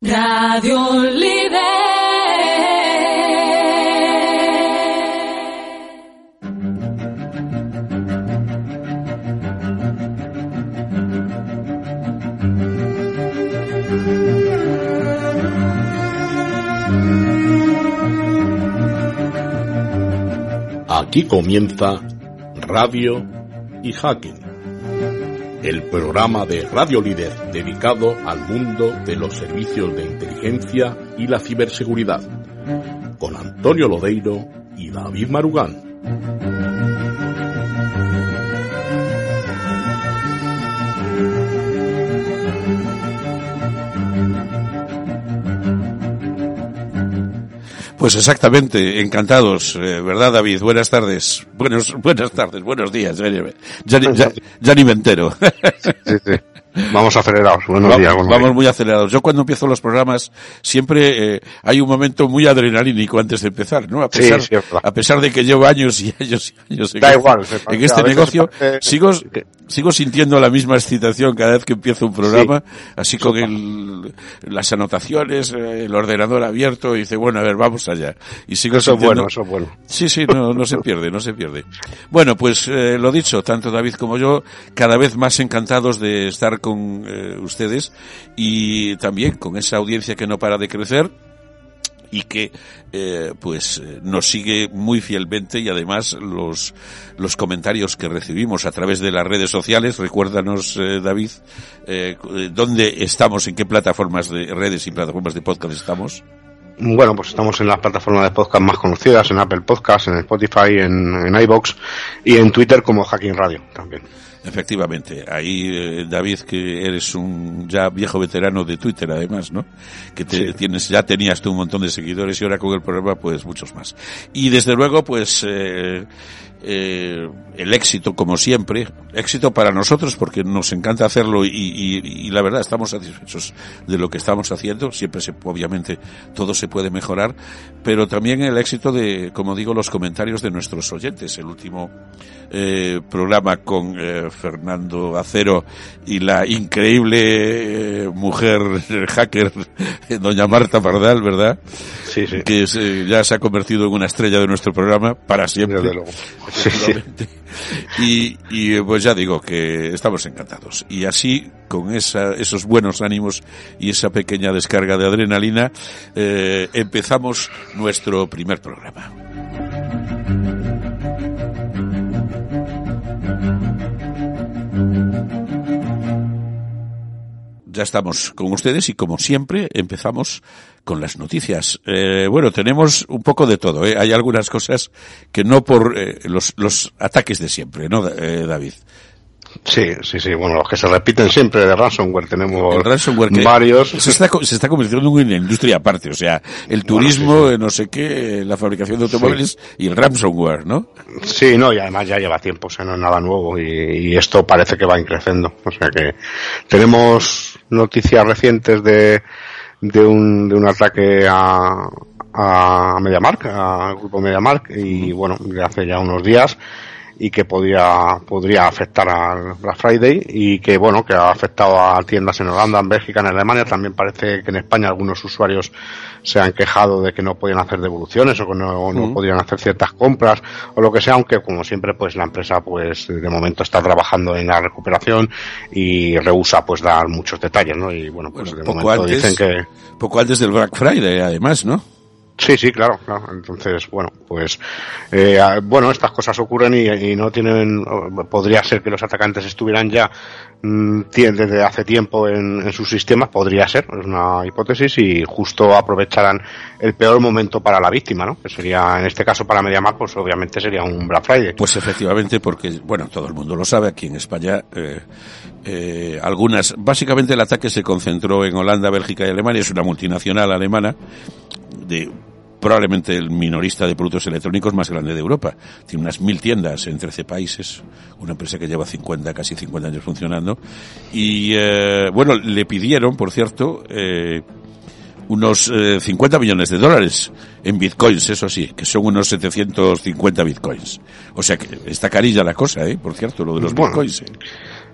Radio. Aquí comienza Radio y Hacking, programa de Radio Líder dedicado al mundo de los servicios de inteligencia y la ciberseguridad, con Antonio Lodeiro y David Marugán. Pues exactamente, encantados, eh, ¿verdad David? Buenas tardes, buenos, buenas tardes, buenos días, ya, ya, ni-. Vamos acelerados. Buenos vamos, días. buenos vamos días. muy acelerados. Yo cuando empiezo los programas siempre eh, hay un momento muy adrenalínico antes de empezar, ¿no? A pesar, sí, a pesar de que llevo años y años y años en, Da este- igual, en este negocio, parece- sigo, sigo sintiendo la misma excitación cada vez que empiezo un programa, así con el, las anotaciones, eh, el ordenador abierto y dice, bueno, a ver, vamos allá. Y sigo Eso es sintiendo- bueno, eso es bueno. Sí, sí, no, no se pierde, no se pierde. Bueno, pues eh, lo dicho, tanto David como yo, cada vez más encantados de estar con eh, ustedes y también con esa audiencia que no para de crecer y que eh, pues nos sigue muy fielmente y además los los comentarios que recibimos a través de las redes sociales. Recuérdanos eh, David eh, dónde estamos en qué plataformas de redes y plataformas de podcast estamos Bueno, pues estamos en las plataformas de podcast más conocidas, en Apple Podcasts, en Spotify, en, en iBox y en Twitter como Hacking Radio también. Efectivamente, ahí eh, David que eres un ya viejo veterano de Twitter además, ¿no? Que te, Sí. tienes ya tenías tú un montón de seguidores y ahora con el programa pues muchos más. Y desde luego pues eh, eh, el éxito como siempre, éxito para nosotros porque nos encanta hacerlo y, y- y la verdad estamos satisfechos de lo que estamos haciendo, siempre se obviamente todo se puede mejorar, pero también el éxito de como digo los comentarios de nuestros oyentes, el último eh, programa con eh, Fernando Acero y la increíble eh, mujer eh, hacker, doña Marta Pardal, ¿verdad? Sí, sí. Que se- ya se ha convertido en una estrella de nuestro programa para siempre. Desde luego. Y, y eh, pues ya digo que estamos encantados. Y así, con esa, esos buenos ánimos y esa pequeña descarga de adrenalina, eh, empezamos nuestro primer programa. Ya estamos con ustedes y como siempre empezamos con las noticias. Eh, bueno, tenemos un poco de todo. ¿eh? Hay algunas cosas que no por eh, los, los ataques de siempre, ¿no, eh, David? Sí, sí, sí. Bueno, los que se repiten siempre de ransomware tenemos El ransomware que varios. se está, se está convirtiendo en una industria aparte. O sea, el turismo, eh, no sé qué, la fabricación de automóviles y el ransomware, ¿no? Sí, no, y además ya lleva tiempo, o sea, no es nada nuevo y, y esto parece que va increciendo. O sea que tenemos noticias recientes de, de, un, de un ataque a, a MediaMark, al grupo MediaMark, y bueno, de hace ya unos días y que podría, podría afectar al Black Friday y que bueno, que ha afectado a tiendas en Holanda, en Bélgica, en Alemania. También parece que en España algunos usuarios se han quejado de que no podían hacer devoluciones o que no, no podían hacer ciertas compras o lo que sea, aunque como siempre pues la empresa pues de momento está trabajando en la recuperación y rehúsa pues dar muchos detalles, ¿no? Y bueno, pues Bueno, de poco momento antes- dicen que Poco antes del Black Friday, además, ¿no? Sí, sí, claro, claro. Entonces, bueno, pues, eh, bueno, estas cosas ocurren y, y no tienen, podría ser que los atacantes estuvieran ya mm, tie- desde hace tiempo en, en sus sistemas, podría ser, es una hipótesis, y justo aprovecharán el peor momento para la víctima, ¿no? Que sería, en este caso para MediaMarkt, pues obviamente sería un Black Friday. Pues efectivamente, porque, bueno, todo el mundo lo sabe, aquí en España, eh, eh, algunas, básicamente el ataque se concentró en Holanda, Bélgica y Alemania, es una multinacional alemana de probablemente el minorista de productos electrónicos más grande de Europa. Tiene unas mil tiendas en 13 países, una empresa que lleva 50, casi 50 años funcionando. Y, eh, bueno, le pidieron, por cierto, eh, unos eh, 50 millones de dólares en bitcoins, eso sí, que son unos 750 bitcoins. O sea que está carilla la cosa, ¿eh? Por cierto, lo de los Bueno. bitcoins.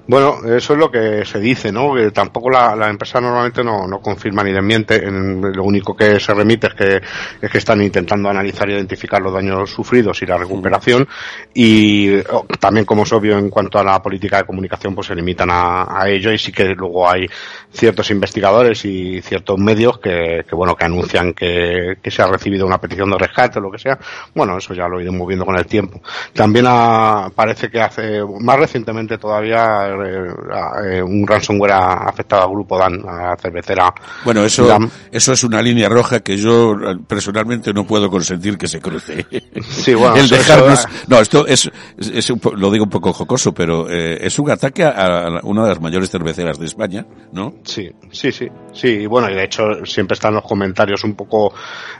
Bueno, eso es lo que se dice, ¿no? Que tampoco la, empresa normalmente no, no confirma ni desmiente. En, lo único que se remite es que, es que están intentando analizar e identificar los daños sufridos y la recuperación. Y oh, también, como es obvio, en cuanto a la política de comunicación, pues se limitan a, a ello y sí que luego hay ciertos investigadores y ciertos medios que, que bueno, que anuncian que, se ha recibido una petición de rescate o lo que sea. Bueno, eso ya lo iremos viendo con el tiempo. También ha, parece que hace, más recientemente todavía, eh, un ransomware ha afectado al grupo Dan, a la cervecera. Bueno, eso, eso es una línea roja que yo personalmente no puedo consentir que se cruce. Sí, bueno, el dejarnos, no, esto es, es un, lo digo un poco jocoso, pero eh, es un ataque a, una de las mayores cerveceras de España, ¿no? Sí, sí, sí, sí, y bueno, y de hecho siempre están los comentarios un poco,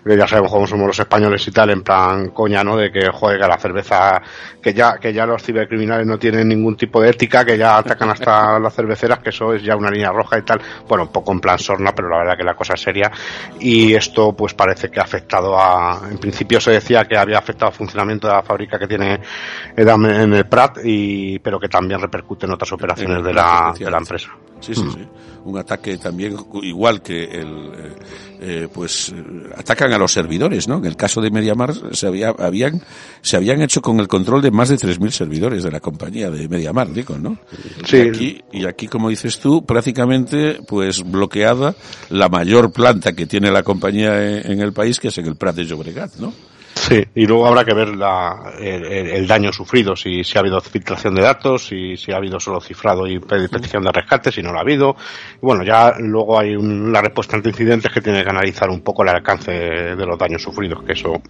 ya sabemos cómo somos los españoles y tal, en plan coña, ¿no? De que juega la cerveza, que ya, que ya los cibercriminales no tienen ningún tipo de ética, que ya atacan hasta las cerveceras, que eso es ya una línea roja y tal. Bueno, un poco en plan sorna, pero la verdad que la cosa es seria. Y esto pues parece que ha afectado a, en principio se decía que había afectado al funcionamiento de la fábrica que tiene Edam en el Prat, y, pero que también repercute en otras operaciones de la, de la empresa. Sí, sí, mm. sí. Un ataque también igual que el, eh, eh, pues eh, atacan a los servidores, ¿no? En el caso de MediaMar se había, habían, se habían hecho con el control de más de 3.000 servidores de la compañía de MediaMar, digo, ¿no? Sí. Y aquí, y aquí, como dices tú, prácticamente, pues bloqueada la mayor planta que tiene la compañía en, en el país, que es en el Prat de Llobregat, ¿no? Sí, y luego habrá que ver la, el, el, daño sufrido, si, si ha habido filtración de datos, si, si ha habido solo cifrado y petición de rescate, si no lo ha habido. Y bueno, ya luego hay una respuesta ante incidentes que tiene que analizar un poco el alcance de los daños sufridos, que eso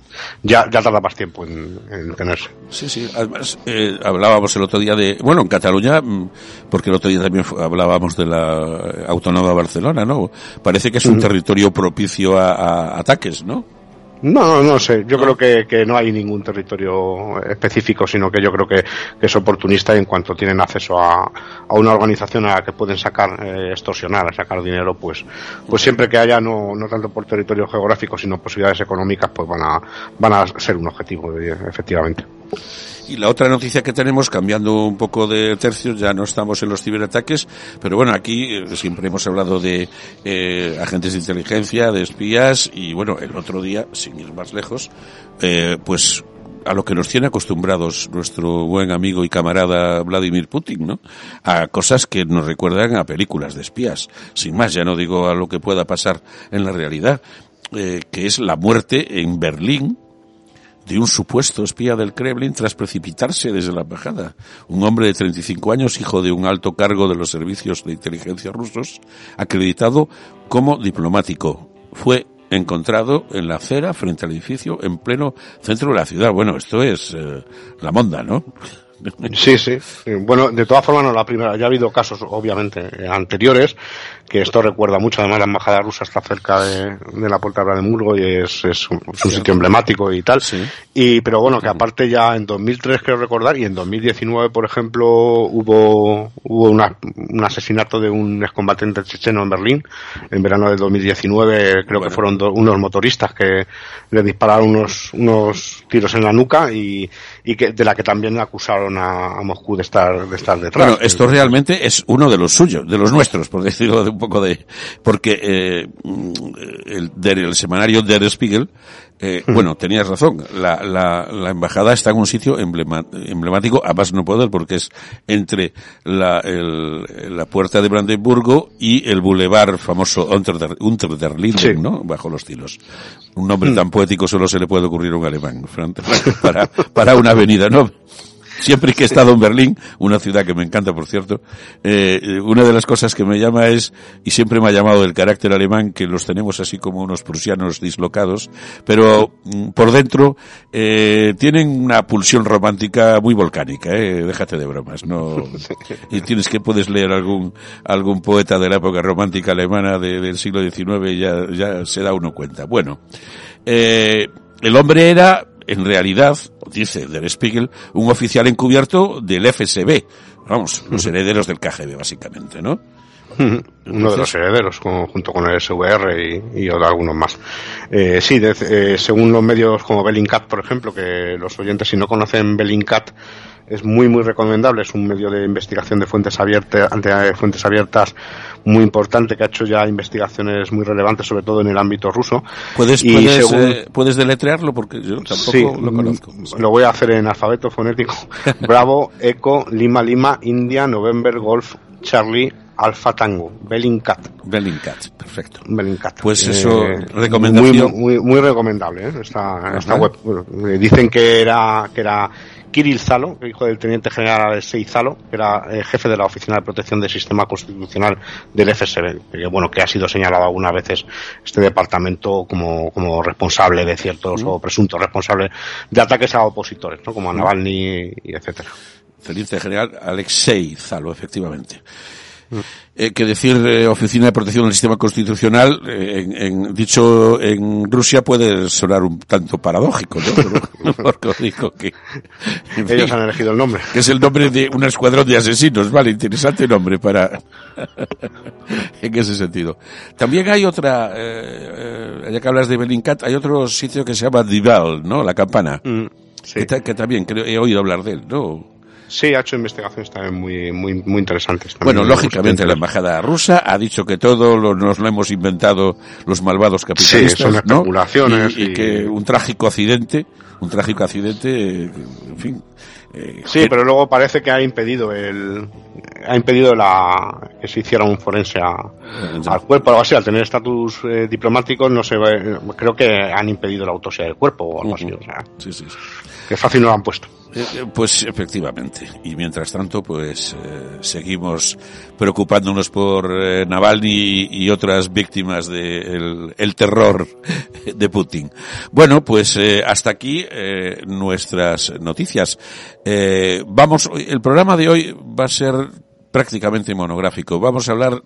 ya, ya tarda más tiempo en, en tenerse. Sí, sí, además eh, hablábamos el otro día de, bueno, en Cataluña, mm, porque el otro día también hablábamos de la Autónoma Barcelona, ¿no? Parece que es un territorio propicio a, a ataques, ¿no? No, no sé. Yo creo que, que, no hay ningún territorio específico, sino que yo creo que, que es oportunista y en cuanto tienen acceso a, a, una organización a la que pueden sacar, eh, extorsionar, sacar dinero, pues, pues siempre que haya, no, no tanto por territorio geográfico, sino posibilidades económicas, pues van a, van a ser un objetivo, efectivamente. Y la otra noticia que tenemos, cambiando un poco de tercio, ya no estamos en los ciberataques, pero bueno, aquí eh, siempre hemos hablado de eh, agentes de inteligencia, de espías, y bueno, el otro día, sin ir más lejos, eh, pues a lo que nos tiene acostumbrados nuestro buen amigo y camarada Vladimir Putin, ¿no? A cosas que nos recuerdan a películas de espías. Sin más, ya no digo a lo que pueda pasar en la realidad, que es la muerte en Berlín de un supuesto espía del Kremlin tras precipitarse desde la embajada. Un hombre de 35 años, hijo de un alto cargo de los servicios de inteligencia rusos, acreditado como diplomático. Fue encontrado en la acera frente al edificio en pleno centro de la ciudad. Bueno, esto es eh, la monda, ¿no? Sí, sí. Bueno, de todas formas, no la primera. Ya ha habido casos, obviamente, anteriores, que esto recuerda mucho. Además, la embajada rusa está cerca de, de la puerta de Brandenburgo y es, es, un, es un sitio emblemático y tal. Sí. Y, pero bueno, que aparte ya en 2003, creo recordar, y en 2019, por ejemplo, hubo, hubo una, un asesinato de un excombatiente checheno en Berlín. En verano de 2019, creo bueno. que fueron do, unos motoristas que le dispararon unos, unos tiros en la nuca y, y que, de la que también acusaron a, a Moscú de estar, de estar detrás. Bueno, esto realmente es uno de los suyos, de los nuestros, por decirlo de un poco de, porque eh, el, el semanario Der Spiegel, eh, mm. bueno, tenías razón, la, la, la, embajada está en un sitio emblema, emblemático, a más no poder, porque es entre la, el, la puerta de Brandenburgo y el bulevar famoso Unter der, Unter der Linden, sí. ¿no? Bajo los tilos. Un nombre mm. tan poético solo se le puede ocurrir a un alemán, para, para una avenida, ¿no? Siempre que he estado en Berlín, una ciudad que me encanta, por cierto, eh, una de las cosas que me llama es, y siempre me ha llamado el carácter alemán, que los tenemos así como unos prusianos dislocados, pero mm, por dentro eh, tienen una pulsión romántica muy volcánica, eh, déjate de bromas, no, y tienes que puedes leer algún algún poeta de la época romántica alemana de, del siglo XIX y ya, ya se da uno cuenta. Bueno, eh, el hombre era en realidad, dice Der Spiegel, un oficial encubierto del FSB. Vamos, los herederos del KGB, básicamente, ¿no? Uno de los herederos, junto con el SVR y, y algunos más. Eh, sí, eh, según los medios como Bellingcat, por ejemplo, que los oyentes si no conocen Bellingcat, es muy muy recomendable, es un medio de investigación de fuentes abiertas, ante fuentes abiertas muy importante que ha hecho ya investigaciones muy relevantes, sobre todo en el ámbito ruso. ¿Puedes, puedes, eh, ¿puedes deletrearlo? Porque yo tampoco lo conozco. Lo voy a hacer en alfabeto fonético. Bravo, Eco, Lima, Lima, India, November, Golf, Charlie, Alfa Tango, Bellingcat. Bellingcat, perfecto. Bellingcat. Pues eso, eh, recomendación. Muy, muy, recomendable, ¿eh? esta, esta web. Eh, dicen que era, que era Kirill Zalo, hijo del teniente general Alexei Zalo, que era eh, jefe de la Oficina de Protección del Sistema Constitucional del FSB, que, bueno, que ha sido señalado algunas veces este departamento como, como responsable de ciertos o presuntos responsables de ataques a opositores, ¿no? como a Navalny y etcétera. Teniente general Alexei Zalo, efectivamente. Eh, que decir eh, Oficina de Protección del Sistema Constitucional, eh, en, dicho en Rusia puede sonar un tanto paradójico, ¿no? Porque digo que... Ellos han elegido el nombre. Que es el nombre de un escuadrón de asesinos, vale, interesante nombre para... en ese sentido. También hay otra, ya que hablas de Belincat, hay otro sitio que se llama Dival, ¿no? La campana. Mm, que, que, también creo, he oído hablar de él, ¿no? Sí, ha hecho investigaciones también muy, muy, muy interesantes. bueno, lógicamente la embajada rusa ha dicho que todo lo, nos lo hemos inventado los malvados capitalistas, sí, son especulaciones y, que un trágico accidente, un trágico accidente, en fin. Eh, sí, pero luego parece que ha impedido el, ha impedido la que se hiciera un forense al cuerpo, algo así, al tener estatus eh, diplomático, no sé, creo que han impedido la autopsia del cuerpo o algo así, o sea, sí, sí, que fácil no lo han puesto. Eh, eh, pues efectivamente. Y mientras tanto, pues eh, seguimos preocupándonos por Navalny y, otras víctimas del el terror de Putin. Bueno, pues hasta aquí nuestras noticias. vamos, el programa de hoy va a ser prácticamente monográfico. Vamos a hablar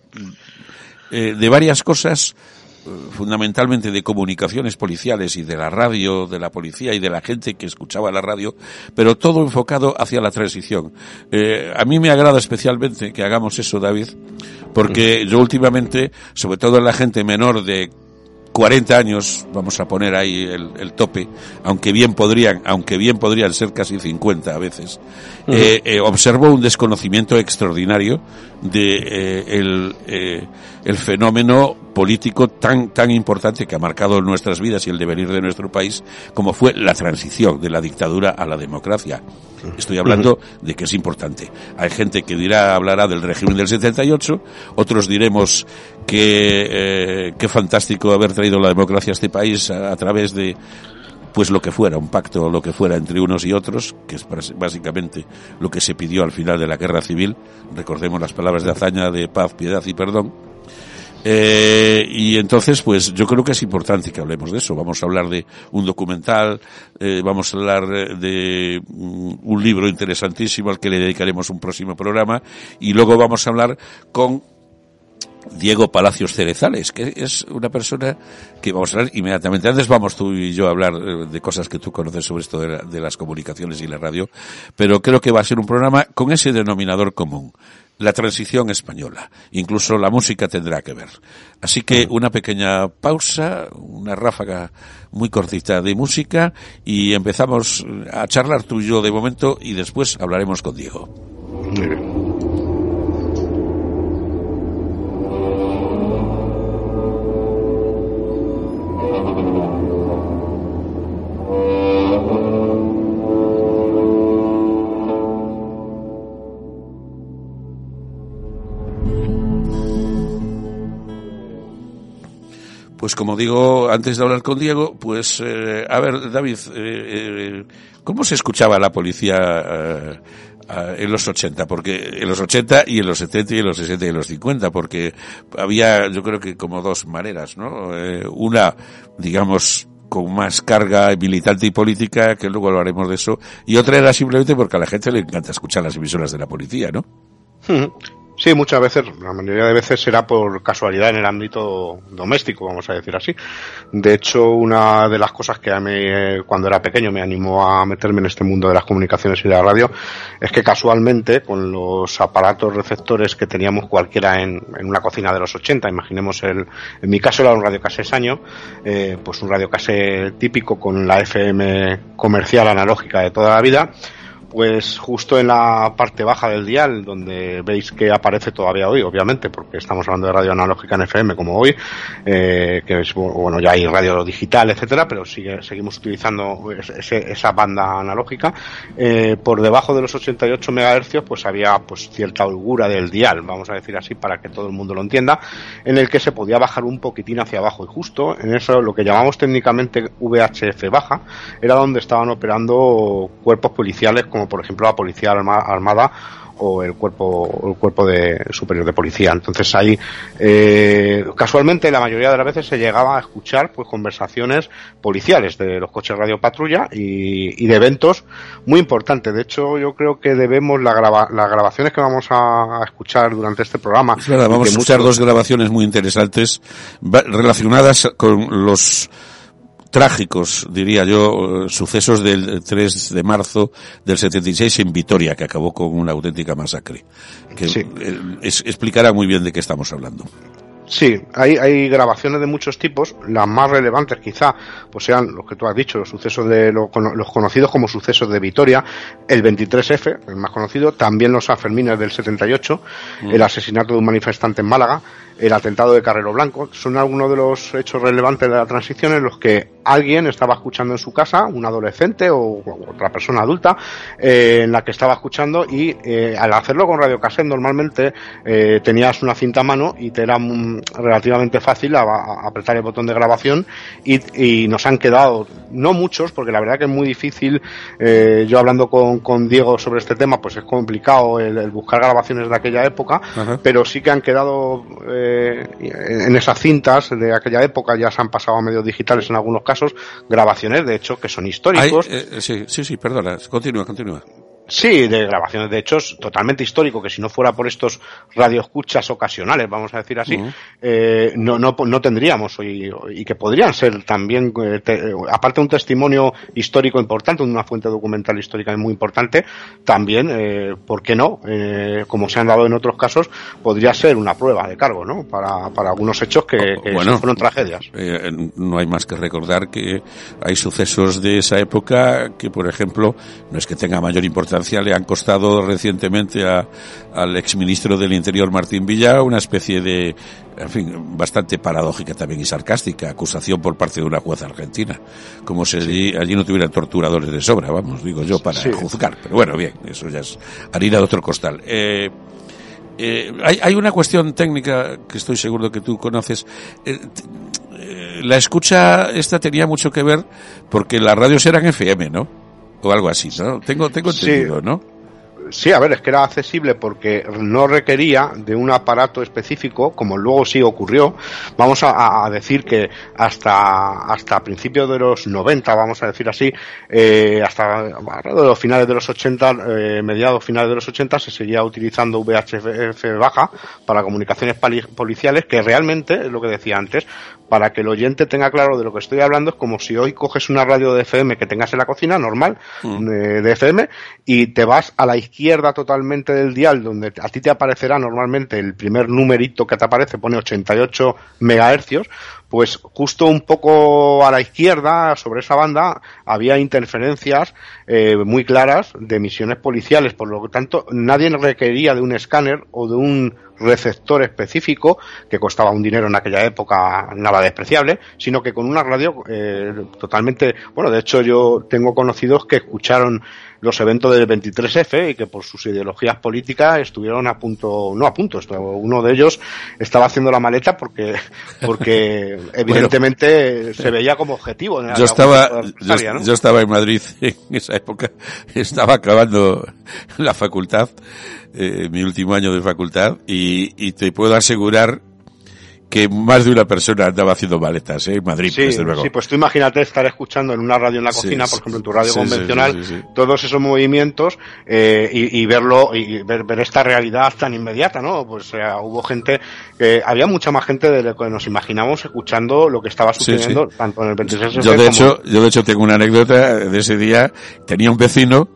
de varias cosas fundamentalmente de comunicaciones policiales y de la radio, de la policía y de la gente que escuchaba la radio, pero todo enfocado hacia la transición. Eh, a mí me agrada especialmente que hagamos eso, David, porque yo últimamente, sobre todo en la gente menor de 40 años, vamos a poner ahí el, tope, aunque bien podrían, aunque bien podrían ser casi 50 a veces, eh, eh, observo un desconocimiento extraordinario de el, el fenómeno político tan, tan importante que ha marcado nuestras vidas y el devenir de nuestro país, como fue la transición de la dictadura a la democracia. Estoy hablando de que es importante. Hay gente que dirá, hablará del régimen del 78, otros diremos que, eh, qué fantástico haber traído la democracia a este país a, través de, pues lo que fuera, un pacto lo que fuera entre unos y otros, que es básicamente lo que se pidió al final de la guerra civil. Recordemos las palabras de hazaña de paz, piedad y perdón eh, y entonces, pues yo creo que es importante que hablemos de eso. Vamos a hablar de un documental, eh, vamos a hablar de mm, un libro interesantísimo al que le dedicaremos un próximo programa y luego vamos a hablar con Diego Palacios Cerezales, que es una persona que vamos a hablar inmediatamente. Antes vamos tú y yo a hablar eh, de cosas que tú conoces sobre esto de, de las comunicaciones y la radio, pero creo que va a ser un programa con ese denominador común la transición española. Incluso la música tendrá que ver. Así que una pequeña pausa, una ráfaga muy cortita de música y empezamos a charlar tú y yo de momento y después hablaremos con Diego. Pues como digo, antes de hablar con Diego, pues eh, a ver, David, eh, eh, ¿cómo se escuchaba la policía en los 80? Porque en los 80 y en los 70 y en los 60 y en los 50, porque había, yo creo que como dos maneras, ¿no? una, digamos, con más carga militante y política, que luego hablaremos de eso, y otra era simplemente porque a la gente le encanta escuchar las emisoras de la policía, ¿no? Sí, muchas veces, la mayoría de veces será por casualidad en el ámbito doméstico, vamos a decir así. De hecho, una de las cosas que a mí, eh, cuando era pequeño, me animó a meterme en este mundo de las comunicaciones y de la radio, es que casualmente, con los aparatos receptores que teníamos cualquiera en, una cocina de los 80, imaginemos el, en mi caso era un radio año, eh, pues un radio típico con la FM comercial analógica de toda la vida, pues justo en la parte baja del dial, donde veis que aparece todavía hoy, obviamente, porque estamos hablando de radio analógica en FM como hoy, eh, que es, bueno, ya hay radio digital, etcétera, pero sigue, seguimos utilizando esa banda analógica. Eh, por debajo de los 88 MHz, pues había pues cierta holgura del dial, vamos a decir así, para que todo el mundo lo entienda, en el que se podía bajar un poquitín hacia abajo. Y justo en eso, lo que llamamos técnicamente VHF baja, era donde estaban operando cuerpos policiales como por ejemplo la Policía Armada o el cuerpo el cuerpo de superior de policía. Entonces ahí eh, casualmente la mayoría de las veces se llegaba a escuchar pues conversaciones policiales de los coches radio patrulla y, de eventos muy importantes. De hecho yo creo que debemos la las grabaciones que vamos a, escuchar durante este programa vamos a escuchar dos grabaciones muy interesantes relacionadas con los trágicos, diría yo, eh, sucesos del 3 de marzo del 76 en Vitoria, que acabó con una auténtica masacre. Que eh, explicará muy bien de qué estamos hablando. Sí, hay, hay grabaciones de muchos tipos. Las más relevantes quizá pues sean los que tú has dicho, los sucesos de los conocidos como sucesos de Vitoria, el 23F, el más conocido, también los Afermines del 78, mm. el asesinato de un manifestante en Málaga, el atentado de Carrero Blanco. Son algunos de los hechos relevantes de la transición en los que alguien estaba escuchando en su casa, un adolescente o otra persona adulta, eh, en la que estaba escuchando y eh, al hacerlo con radio cassette normalmente eh, tenías una cinta a mano y te era relativamente fácil apretar el botón de grabación y, nos han quedado, no muchos, porque la verdad que es muy difícil, yo hablando con, con, Diego sobre este tema, pues es complicado el, buscar grabaciones de aquella época, pero sí que han quedado en esas cintas de aquella época, ya se han pasado a medios digitales en algunos casos, grabaciones de hecho que son históricos. Eh, sí, sí, sí, perdona, continúa, continúa. Sí, de grabaciones de hechos totalmente histórico, que si no fuera por estos radioescuchas ocasionales, vamos a decir así, eh, no, no, no tendríamos y, y que podrían ser también, eh, aparte de un testimonio histórico importante, una fuente documental histórica muy importante, también, eh, ¿por qué no? Eh, como se han dado en otros casos, podría ser una prueba de cargo, ¿no? Para, para algunos hechos que, que fueron tragedias. No hay más que recordar que hay sucesos de esa época que, por ejemplo, no es que tenga mayor importancia, le han costado recientemente a, al exministro del Interior Martín Villa una especie de, en fin, bastante paradójica también y sarcástica acusación por parte de una jueza argentina, como si allí, no tuvieran torturadores de sobra, vamos, digo yo, para juzgar. Pero bueno, bien, eso ya es harina de otro costal. Eh, eh, hay, hay, una cuestión técnica que estoy seguro que tú conoces. Eh, la escucha esta tenía mucho que ver porque las radios eran FM, ¿no? O algo así, ¿no? Tengo, tengo entendido, ¿no? Sí, a ver, es que era accesible porque no requería de un aparato específico, como luego sí ocurrió. Vamos a, decir que hasta, hasta principios de los 90, vamos a decir así, eh, hasta los finales de los 80, eh, mediados finales de los 80, se seguía utilizando VHF baja para comunicaciones policiales, que realmente, es lo que decía antes, para que el oyente tenga claro de lo que estoy hablando, es como si hoy coges una radio de FM que tengas en la cocina, normal, mm. eh, de FM, y te vas a la izquierda totalmente del dial, donde a ti te aparecerá normalmente el primer numerito que te aparece, pone 88 megahercios, pues justo un poco a la izquierda, sobre esa banda, había interferencias eh, muy claras de emisiones policiales, por lo tanto, nadie requería de un escáner o de un receptor específico que costaba un dinero en aquella época nada despreciable, sino que con una radio eh, totalmente, bueno, de hecho yo tengo conocidos que escucharon los eventos del 23F y que por sus ideologías políticas estuvieron a punto, no a punto, uno de ellos estaba haciendo la maleta porque, porque evidentemente se veía como objetivo. yo estaba, yo, estaba en Madrid en esa época, estaba acabando la facultad, eh, mi último año de facultad y, y te puedo asegurar que más de una persona andaba haciendo maletas, ¿eh? En Madrid, sí, desde luego. Sí, pues tú imagínate estar escuchando en una radio en la cocina, por ejemplo, en tu radio convencional, todos esos movimientos eh, y, y, verlo, y ver, ver, esta realidad tan inmediata, ¿no? Pues eh, hubo gente, eh, había mucha más gente de lo que nos imaginamos escuchando lo que estaba sucediendo tanto en el 26 yo de hecho, Yo de hecho tengo una anécdota de ese día, tenía un vecino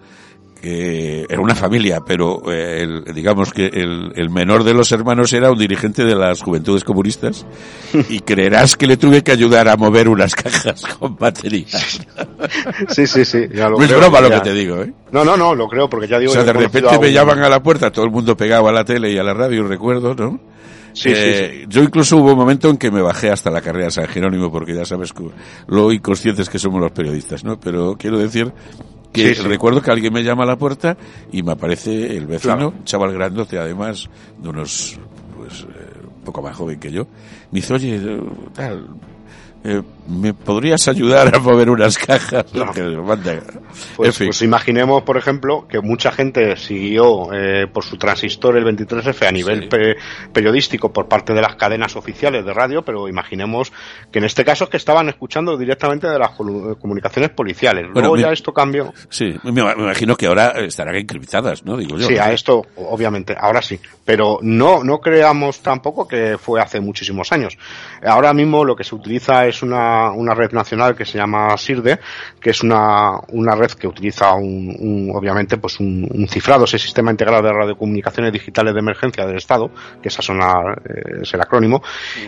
que era una familia, pero eh, el, digamos que el, el, menor de los hermanos era un dirigente de las juventudes comunistas y creerás que le tuve que ayudar a mover unas cajas con baterías. Sí, sí, sí. Ya lo no creo, es broma ya. lo que te digo, ¿eh? No, no, no, lo creo porque ya digo. O sea, de repente me llaman a la puerta, todo el mundo pegado a la tele y a la radio, recuerdo, ¿no? Sí, Eh, sí, Yo incluso hubo un momento en que me bajé hasta la carrera de San Jerónimo, porque ya sabes lo inconscientes que somos los periodistas, ¿no? Pero quiero decir que Sí, sí. recuerdo que alguien me llama a la puerta y me aparece el vecino, Claro. chaval grandote además, de unos, pues, eh, un poco más joven que yo. Me dice, oye, eh, tal, eh, ¿me podrías ayudar a mover unas cajas? No. Pues, en fin. pues imaginemos, por ejemplo, que mucha gente siguió eh, por su transistor el 23F a nivel Sí. pe- periodístico por parte de las cadenas oficiales de radio, pero imaginemos que en este caso es que estaban escuchando directamente de las comunicaciones policiales. Luego ya esto cambió. Sí, me, imagino que ahora estarán encriptadas, ¿no? Digo yo. Sí, a esto, obviamente, ahora sí. Pero no, no creamos tampoco que fue hace muchísimos años. Ahora mismo lo que se utiliza es una, una red nacional que se llama SIRDE, que es una, una red que utiliza un, un- obviamente, pues un, un cifrado, ese sistema integrado de radiocomunicaciones digitales de emergencia del Estado, que esa zona eh, es el acrónimo,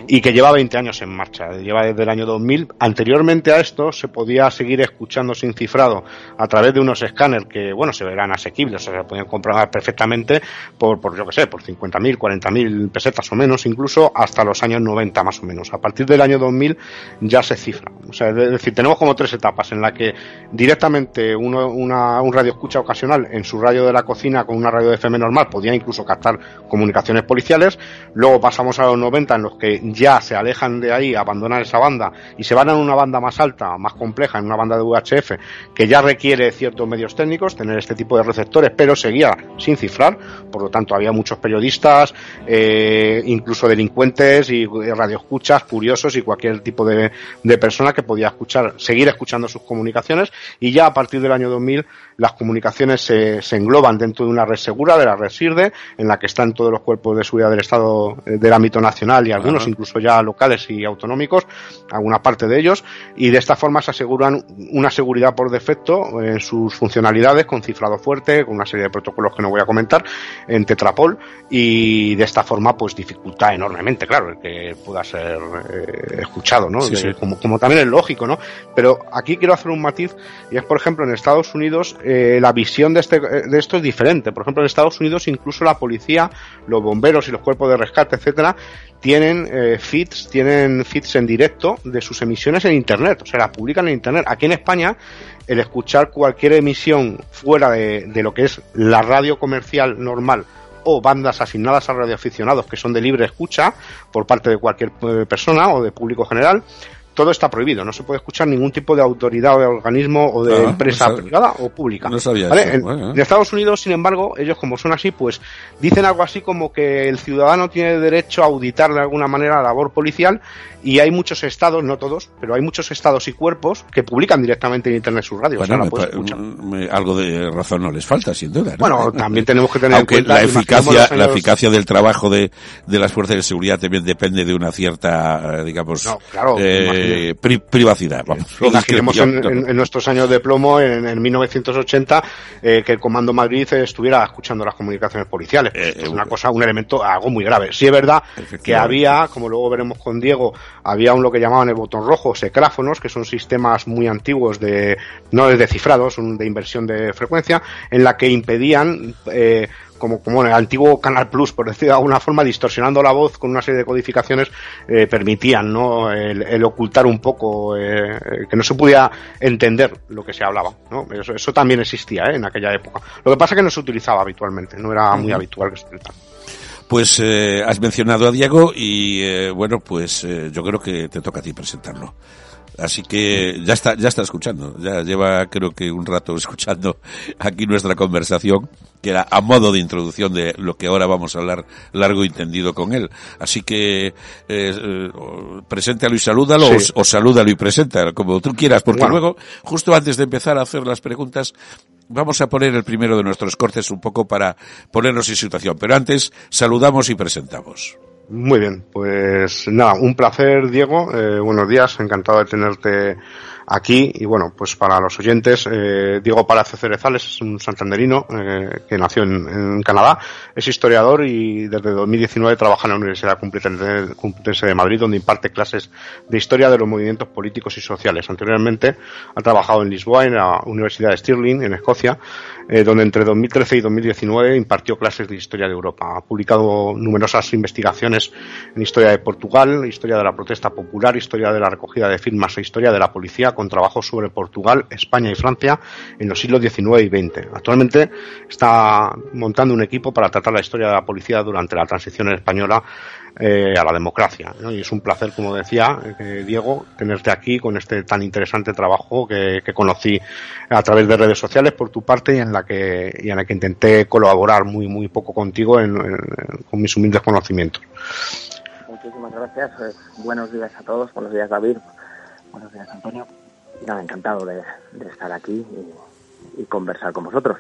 y que lleva 20 años en marcha. Lleva desde el año 2000. Anteriormente a esto se podía seguir escuchando sin cifrado a través de unos escáneres que, bueno, se verán asequibles, o sea, se podían comprar perfectamente por, por yo que sé, por 50.000, 40.000 pesetas o menos, incluso hasta los años 90 más o menos. A partir del año 2000 ya se cifra. O sea, es decir, tenemos como tres etapas en la que directamente uno, una, un radio escucha ocasional en su radio de la cocina con una radio de FM normal podía incluso captar comunicaciones policiales. Luego pasamos a los 90 en los que ya se alejan de ahí, abandonan esa banda y se van a una banda más alta, más compleja, en una banda de VHF que ya requiere ciertos medios técnicos, tener este tipo de receptores, pero seguía sin cifrar. Por lo tanto, había muchos periodistas, eh, incluso delincuentes y radioescuchas, curiosos y cualquier tipo de, de persona que podía escuchar, seguir escuchando sus comunicaciones. Y ya a partir del año 2000 las comunicaciones se, se engloban dentro de una red segura, de la red SIRDE, en la que están todos los cuerpos de seguridad del Estado eh, del ámbito nacional y algunos Ajá. incluso ya locales y autonómicos, alguna parte de ellos, y de esta forma se aseguran una seguridad por defecto en sus funcionalidades con cifrado fuerte, con una serie de protocolos que no voy a comentar, en Tetrapol, y de esta forma pues dificulta enormemente, claro, el que pueda ser eh, escuchado, ¿no? Sí, De- sí. Como, como también es lógico, ¿no? Pero aquí quiero hacer un matiz, y es por ejemplo en Estados Unidos eh, la visión de, este, de esto es diferente. Por ejemplo en Estados Unidos incluso la policía, los bomberos y los cuerpos de rescate, etcétera, tienen eh, feeds, tienen feeds en directo de sus emisiones en internet, o sea, las publican en internet. Aquí en España, el escuchar cualquier emisión fuera de, de lo que es la radio comercial normal o bandas asignadas a radioaficionados que son de libre escucha por parte de cualquier eh, persona o de público general, todo está prohibido. No se puede escuchar ningún tipo de autoridad o de organismo o de Ah, empresa no privada o pública. no sabía ¿Vale? eso. En, Bueno. en Estados Unidos, sin embargo, ellos como son así, pues dicen algo así como que el ciudadano tiene derecho a auditar de alguna manera la labor policial y hay muchos estados, no todos, pero hay muchos estados y cuerpos que publican directamente en internet sus radios. o sea, Bueno, la me me- algo de razón no les falta, sin duda. ¿no? Bueno, también tenemos que tener en cuenta, la eficacia, la eficacia del trabajo de, de las fuerzas de seguridad también depende de una cierta, eh, digamos, claro, eh, pri- privacidad. Vamos, en, en- en nuestros años de plomo, en, en 1980, eh, que el Comando Madrid estuviera escuchando las comunicaciones policiales. Eh, es eh, una cosa, un elemento, algo muy grave. Sí es verdad que había, como luego veremos con Diego, había un lo que llamaban el botón rojo, secráfonos, que son sistemas muy antiguos de, no es de cifrado, son de inversión de frecuencia, en la que impedían, eh, como, como en el antiguo Canal Plus, por decir de alguna forma, distorsionando la voz con una serie de codificaciones, eh, permitían ¿no? el, el ocultar un poco, eh, eh, que no se pudiera entender lo que se hablaba. ¿no? Eso, eso también existía ¿eh? en aquella época. Lo que pasa es que no se utilizaba habitualmente, no era muy habitual que se utilizara. Pues eh, has mencionado a Diego y eh, bueno, pues eh, yo creo que te toca a ti presentarlo. Así que ya está, ya está escuchando, ya lleva creo que un rato escuchando aquí nuestra conversación, que era a modo de introducción de lo que ahora vamos a hablar largo y tendido con él. Así que eh, eh preséntalo y salúdalo, o, salúdalo y preséntalo, como tú quieras, porque luego, justo antes de empezar a hacer las preguntas, vamos a poner el primero de nuestros cortes un poco para ponernos en situación. Pero antes, saludamos y presentamos. Muy bien, pues nada, un placer, Diego. Eh, buenos días, encantado de tenerte aquí. Y bueno, pues para los oyentes, eh, Diego Palacio Cerezales es un santanderino eh, que nació en, Canadá, es historiador y desde 2019 trabaja en la Universidad Complutense de Madrid, donde imparte clases de historia de los movimientos políticos y sociales. Anteriormente ha trabajado en Lisboa, en la Universidad de Stirling, en Escocia, eh, donde entre 2013 y 2019 impartió clases de historia de Europa. Ha publicado numerosas investigaciones en historia de Portugal, historia de la protesta popular, historia de la recogida de firmas e historia de la policía con trabajos sobre Portugal, España y Francia en los siglos XIX y XX. Actualmente está montando un equipo para tratar la historia de la policía durante la transición española eh, a la democracia. Y es un placer, como decía eh, Diego, tenerte aquí con este tan interesante trabajo que, conocí a través de redes sociales por tu parte y en la que, y en la que intenté colaborar muy, muy poco contigo con mis humildes conocimientos. Muchísimas gracias. Pues, buenos días a todos. Buenos días, David. Buenos días, Antonio nada, encantado de, estar aquí y, conversar con vosotros.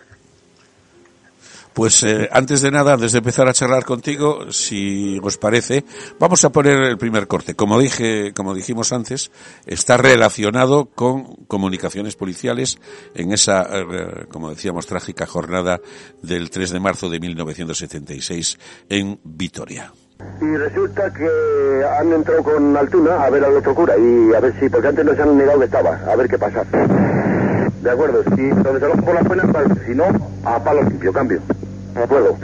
Pues eh, antes de nada, antes de empezar a charlar contigo, si os parece, vamos a poner el primer corte. Como dije, como dijimos antes, está relacionado con comunicaciones policiales en esa, eh, como decíamos, trágica jornada del 3 de marzo de 1976 en Vitoria. Y resulta que han entrado con Altuna a ver al otro cura y a ver si, porque antes nos han negado que estaba, a ver qué pasa. De acuerdo, si donde se por la pena, si no, a palo limpio, cambio. No puedo.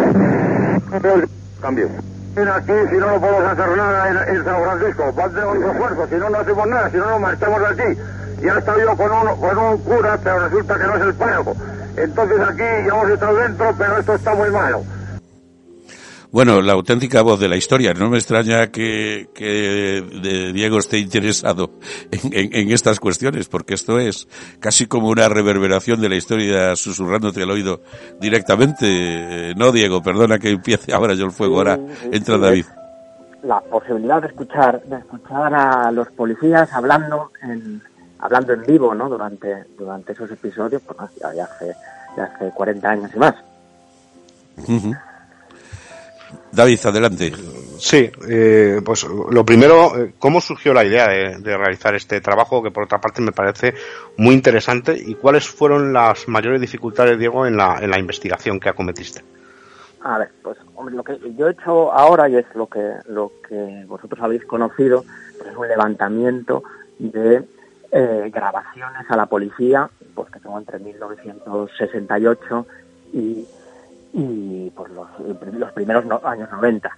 Cambio. Mira aquí, si no, no podemos hacer nada en, San Francisco. Va a tener un esfuerzo, si no, no hacemos nada, si no, nos marchamos de aquí. Ya estado yo con un, con un cura, pero resulta que no es el párroco. Entonces aquí ya hemos estado dentro, pero esto está muy malo. Bueno, la auténtica voz de la historia. No me extraña que, Diego esté interesado en, estas cuestiones, porque esto es casi como una reverberación de la historia susurrándote al oído directamente. No, Diego, perdona que empiece ahora yo el fuego. Ahora entra David. La posibilidad de escuchar, de escuchar a los policías hablando en, hablando en vivo, ¿no? Durante, durante esos episodios, pues ya, hace, ya hace 40 años y más. David, adelante. Sí, eh, pues lo primero, eh, ¿cómo surgió la idea de, realizar este trabajo que por otra parte me parece muy interesante y cuáles fueron las mayores dificultades, Diego, en la, en la investigación que acometiste? A ver, pues hombre, lo que yo he hecho ahora y es lo que lo que vosotros habéis conocido, pues es un levantamiento de eh, grabaciones a la policía, pues que tengo entre 1968 y y pues los, los primeros años 90.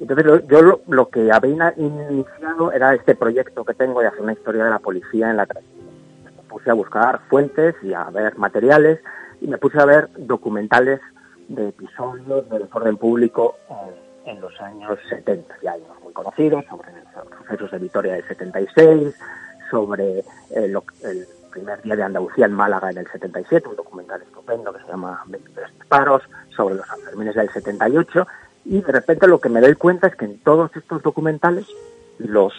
Entonces yo lo, que había iniciado era este proyecto que tengo de hacer una historia de la policía en la. Me puse a buscar fuentes y a ver materiales y me puse a ver documentales de episodios de desorden público en, los años 70. Ya hay unos muy conocidos sobre los procesos de Vitoria del 76, sobre eh, el primer día de Andalucía en Málaga en el 77, un documental estupendo que se llama 23 paros, sobre los Sanfermines del 78, y de repente lo que me doy cuenta es que en todos estos documentales, los,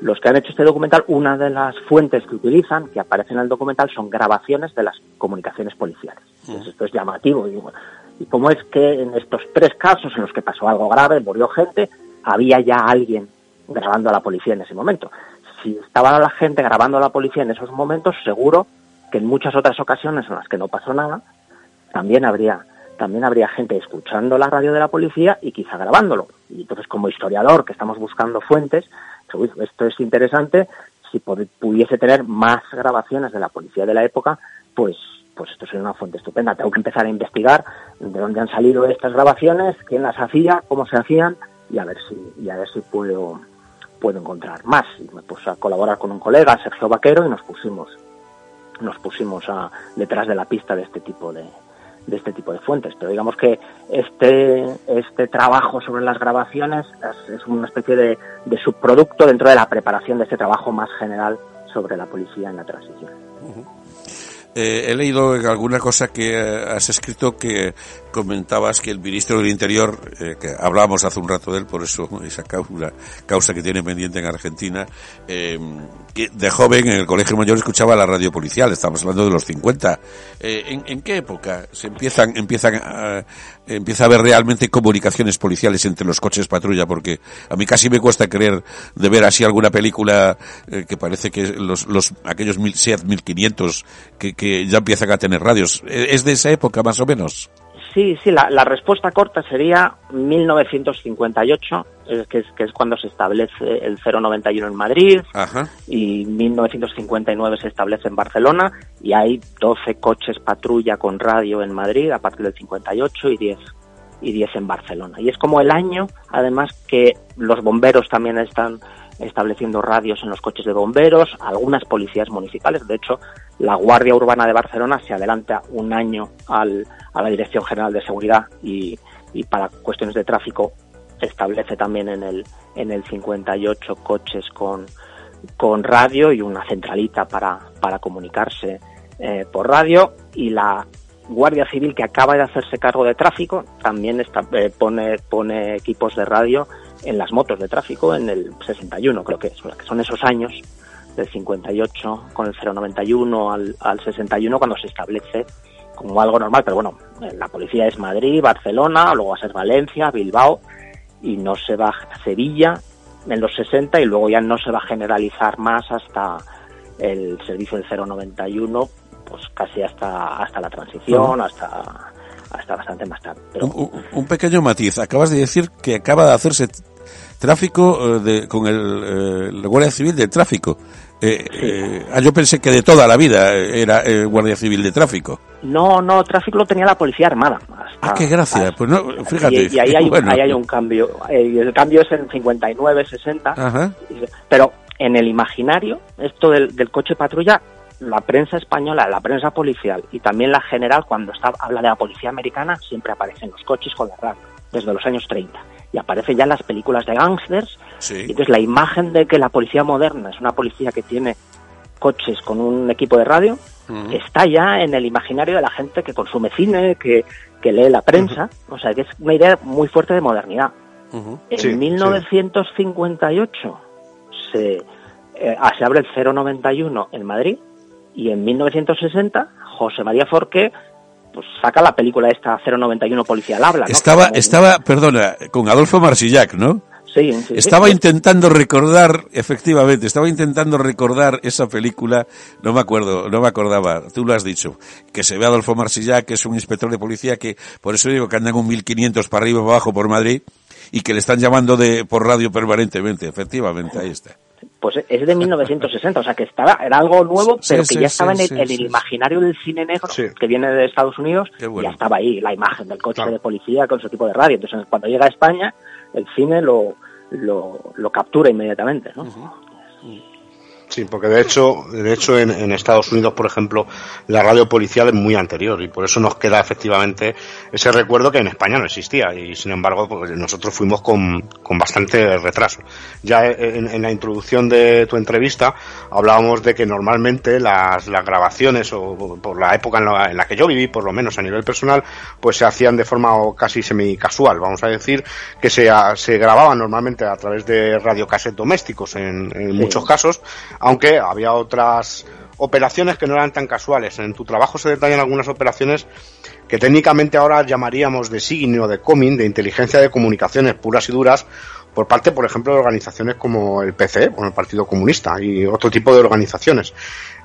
los que han hecho este documental, una de las fuentes que utilizan, que aparecen en el documental, son grabaciones de las comunicaciones policiales. esto es llamativo. Y, y como es que en estos tres casos en los que pasó algo grave, murió gente, había ya alguien grabando a la policía en ese momento si estaba la gente grabando a la policía en esos momentos, seguro que en muchas otras ocasiones en las que no pasó nada, también habría también habría gente escuchando la radio de la policía y quizá grabándolo. Y entonces, como historiador que estamos buscando fuentes, esto es interesante, si pudiese tener más grabaciones de la policía de la época, pues pues esto sería una fuente estupenda. Tengo que empezar a investigar de dónde han salido estas grabaciones, quién las hacía, cómo se hacían y a ver si y a ver si puedo puedo encontrar más. Y me puse a colaborar con un colega, Sergio Vaquero, y nos pusimos, nos pusimos a, detrás de la pista de este tipo de, de este tipo de fuentes. Pero digamos que este, este trabajo sobre las grabaciones es, una especie de, subproducto dentro de la preparación de este trabajo más general sobre la policía en la transición. Eh, he leído alguna cosa que eh, has escrito que comentabas que el ministro del Interior, eh, que hablábamos hace un rato de él, por eso esa causa, causa que tiene pendiente en Argentina, eh, que de joven en el colegio mayor escuchaba la radio policial, estamos hablando de los 50. Eh, ¿en, qué época se empiezan, empiezan a, empieza a haber realmente comunicaciones policiales entre los coches patrulla? Porque a mí casi me cuesta creer de ver así alguna película que parece que los, los aquellos mil, SEAT 1500 que, que ya empiezan a tener radios. ¿Es de esa época más o menos? Sí, sí, la, respuesta corta sería 1958, que, es, que es cuando se establece el 091 en Madrid, y 1959 se establece en Barcelona, y hay 12 coches patrulla con radio en Madrid a partir del 58 y 10 y 10 en Barcelona. Y es como el año, además, que los bomberos también están estableciendo radios en los coches de bomberos, algunas policías municipales. De hecho, la Guardia Urbana de Barcelona se adelanta un año al, a la Dirección General de Seguridad y, para cuestiones de tráfico establece también en el, en el 58 coches con, con radio y una centralita para, para comunicarse eh, por radio y la Guardia Civil que acaba de hacerse cargo de tráfico también está, eh, pone, pone equipos de radio en las motos de tráfico en el 61 creo que, es, que son esos años del 58 con el 091 al, al 61 cuando se establece como algo normal, pero bueno, la policía es Madrid, Barcelona, luego va a ser Valencia, Bilbao y no se va a Sevilla en los 60 y luego ya no se va a generalizar más hasta el servicio del 091, pues casi hasta hasta la transición, hasta hasta bastante más tarde. Un, pequeño matiz, acabas de decir que acaba de hacerse tráfico eh, de, con el, eh, la Guardia Civil de Tráfico. Eh, eh, ah, yo pensé que de toda la vida era eh, Guardia Civil de Tráfico. No, no, tráfico lo tenía la Policía Armada. ah, qué gracia. Pues no, fíjate. Y, ahí, hay, ahí, hay, un cambio. el cambio es en 59, 60. Pero en el imaginario, esto del, del, coche patrulla, la prensa española, la prensa policial y también la general, cuando está, habla de la policía americana, siempre aparecen los coches con la radio, desde los años 30 y aparece ya en las películas de gángsters. Y entonces la imagen de que la policía moderna es una policía que tiene coches con un equipo de radio está ya en el imaginario de la gente que consume cine, que, lee la prensa. O sea, que es una idea muy fuerte de modernidad. En 1958 se, eh, ah, se abre el 091 en Madrid y en 1960 José María Forqué pues saca la película esta 091 Policía al Habla. Estaba, estaba, perdona, con Adolfo Marsillac, ¿no? Sí, estaba intentando recordar, efectivamente, estaba intentando recordar esa película, no me acuerdo, no me acordaba, tú lo has dicho, que se ve Adolfo Marsillac, que es un inspector de policía que, por eso digo que andan un 1500 para arriba y para abajo por Madrid, y que le están llamando de, por radio permanentemente, efectivamente, ahí está pues es de 1960, o sea que estaba, era algo nuevo, pero que ya estaba en, el, imaginario del cine negro que viene de Estados Unidos, ya estaba ahí la imagen del coche de policía con su tipo de radio. Entonces cuando llega a España, el cine lo, lo, lo captura inmediatamente, ¿no? Sí, porque de hecho, de hecho en, Estados Unidos, por ejemplo, la radio policial es muy anterior y por eso nos queda efectivamente ese recuerdo que en España no existía y sin embargo pues, nosotros fuimos con, bastante retraso. Ya en, la introducción de tu entrevista hablábamos de que normalmente las, las grabaciones o por la época en la, que yo viví, por lo menos a nivel personal, pues se hacían de forma casi semi-casual, vamos a decir, que se, se grababan normalmente a través de radiocaset domésticos en, muchos casos aunque había otras operaciones que no eran tan casuales. En tu trabajo se detallan algunas operaciones que técnicamente ahora llamaríamos de signo, de coming, de inteligencia de comunicaciones puras y duras, por parte, por ejemplo, de organizaciones como el PC, o el Partido Comunista y otro tipo de organizaciones.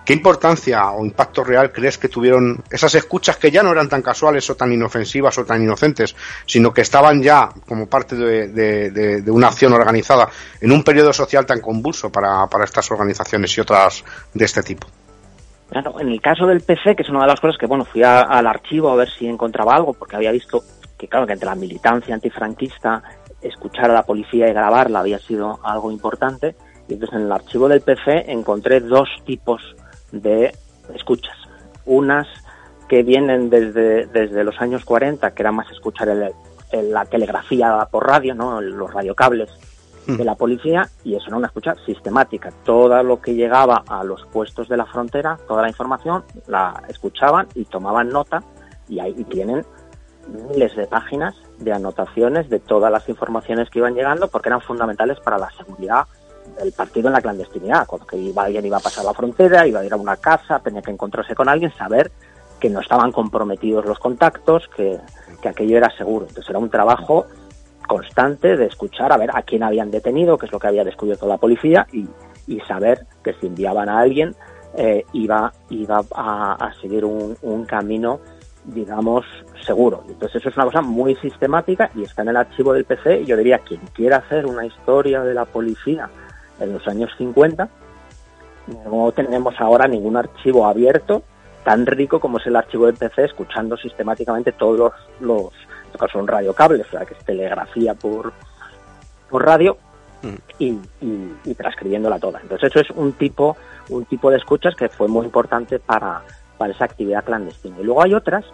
¿Qué importancia o impacto real crees que tuvieron esas escuchas que ya no eran tan casuales o tan inofensivas o tan inocentes, sino que estaban ya como parte de, una acción organizada en un periodo social tan convulso para, estas organizaciones y otras de este tipo? Claro, en el caso del PC, que es una de las cosas que, bueno, fui al archivo a ver si encontraba algo, porque había visto que, claro, que entre la militancia antifranquista, escuchar a la policía y grabarla había sido algo importante. Y entonces en el archivo del PC encontré dos tipos de escuchas. Unas que vienen desde, desde los años 40, que era más escuchar la telegrafía por radio, ¿no? los radiocables de la policía, y eso era una escucha sistemática. Todo lo que llegaba a los puestos de la frontera, toda la información, la escuchaban y tomaban nota, y ahí tienen miles de páginas de anotaciones de todas las informaciones que iban llegando, porque eran fundamentales para la seguridad del partido en la clandestinidad. Cuando que iba, alguien iba a pasar la frontera, iba a ir a una casa, tenía que encontrarse con alguien, saber que no estaban comprometidos los contactos, que, aquello era seguro. Entonces era un trabajo constante de escuchar a ver a quién habían detenido, qué es lo que había descubierto la policía y, saber que si enviaban a alguien eh, iba, iba a, seguir un, un, camino, digamos, seguro. Entonces eso es una cosa muy sistemática y está en el archivo del PC y yo diría, quien quiera hacer una historia de la policía en los años 50, no tenemos ahora ningún archivo abierto tan rico como es el archivo de PC, escuchando sistemáticamente todos los, los son radiocables, o sea, que es telegrafía por, por radio mm. y, y, transcribiéndola toda. Entonces eso es un tipo, un tipo de escuchas que fue muy importante para, para esa actividad clandestina. Y luego hay otras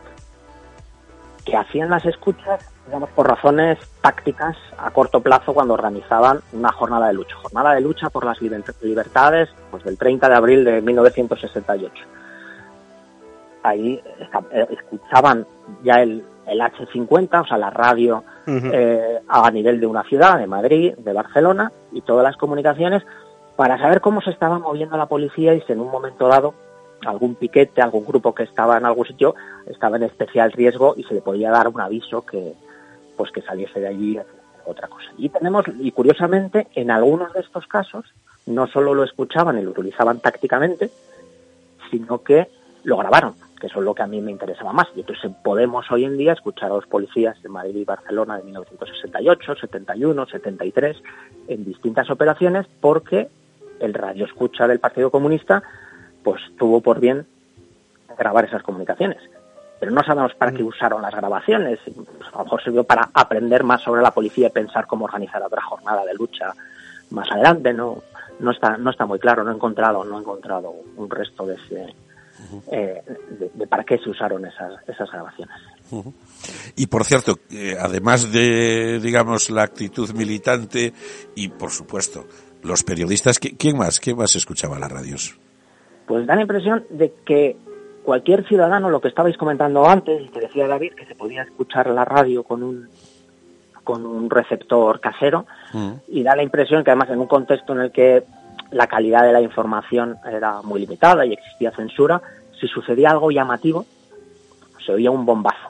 que hacían las escuchas, digamos, por razones tácticas a corto plazo cuando organizaban una jornada de lucha. Jornada de lucha por las libertades pues, del 30 de abril de 1968 ahí eh, escuchaban ya el, el H50, o sea, la radio eh, a nivel de una ciudad, de Madrid, de Barcelona, y todas las comunicaciones, para saber cómo se estaba moviendo la policía y si en un momento dado algún piquete, algún grupo que estaba en algún sitio estaba en especial riesgo y se le podía dar un aviso que pues que saliese de allí otra cosa. Y tenemos, y curiosamente, en algunos de estos casos, no solo lo escuchaban y lo utilizaban tácticamente, sino que lo grabaron que eso es lo que a mí me interesaba más. Y entonces podemos hoy en día escuchar a los policías de Madrid y Barcelona de 1968, 71, 73 en distintas operaciones porque el radio escucha del Partido Comunista pues tuvo por bien grabar esas comunicaciones. Pero no sabemos para qué usaron las grabaciones. Pues a lo mejor sirvió para aprender más sobre la policía y pensar cómo organizar otra jornada de lucha más adelante. No, no está, no está muy claro. No he encontrado, no he encontrado un resto de ese, eh, de, para qué se usaron esas, esas grabaciones. Y por cierto, eh, además de, digamos, la actitud militante y, por supuesto, los periodistas, ¿quién más? ¿Quién más escuchaba las radios? Pues da la impresión de que cualquier ciudadano, lo que estabais comentando antes, y que decía David, que se podía escuchar la radio con un con un receptor casero, y da la impresión que además en un contexto en el que la calidad de la información era muy limitada y existía censura, si sucedía algo llamativo, se oía un bombazo,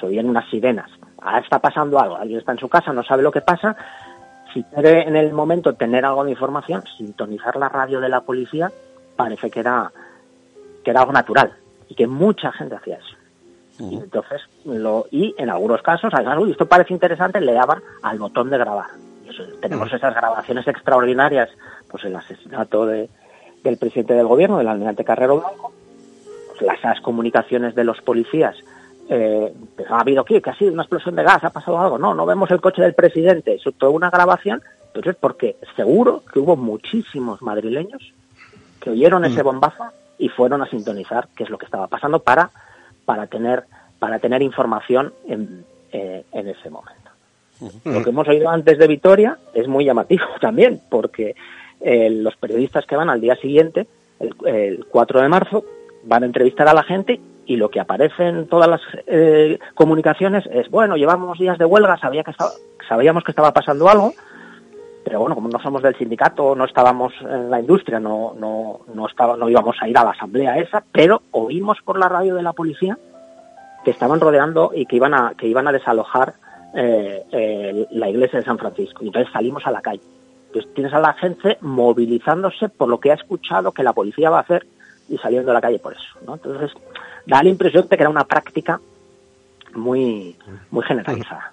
se oían unas sirenas. Ahora está pasando algo, alguien está en su casa, no sabe lo que pasa. Si quiere en el momento tener algo de información, sintonizar la radio de la policía parece que era, que era algo natural y que mucha gente hacía eso. Y entonces, lo, y en algunos casos, además, uy, esto parece interesante, le daban al botón de grabar. tenemos esas grabaciones extraordinarias, pues el asesinato de, del presidente del gobierno, del almirante Carrero Blanco, las comunicaciones de los policías, eh, ha habido aquí, que ha sido una explosión de gas, ha pasado algo, no, no vemos el coche del presidente, es toda una grabación, entonces porque seguro que hubo muchísimos madrileños que oyeron ese bombazo y fueron a sintonizar qué es lo que estaba pasando para, para tener para tener información en, eh, en ese momento. Lo que hemos oído antes de Vitoria es muy llamativo también, porque eh, los periodistas que van al día siguiente, el, el 4 de marzo, van a entrevistar a la gente y lo que aparece en todas las eh, comunicaciones es, bueno, llevamos días de huelga, sabía que estaba, sabíamos que estaba pasando algo, pero bueno, como no somos del sindicato, no estábamos en la industria, no, no, no, estaba, no íbamos a ir a la asamblea esa, pero oímos por la radio de la policía que estaban rodeando y que iban a, que iban a desalojar eh, la iglesia de San Francisco. Y entonces salimos a la calle. Entonces tienes a la gente movilizándose por lo que ha escuchado que la policía va a hacer y saliendo a la calle por eso. ¿no? Entonces, da la impresión de que era una práctica muy, muy generalizada.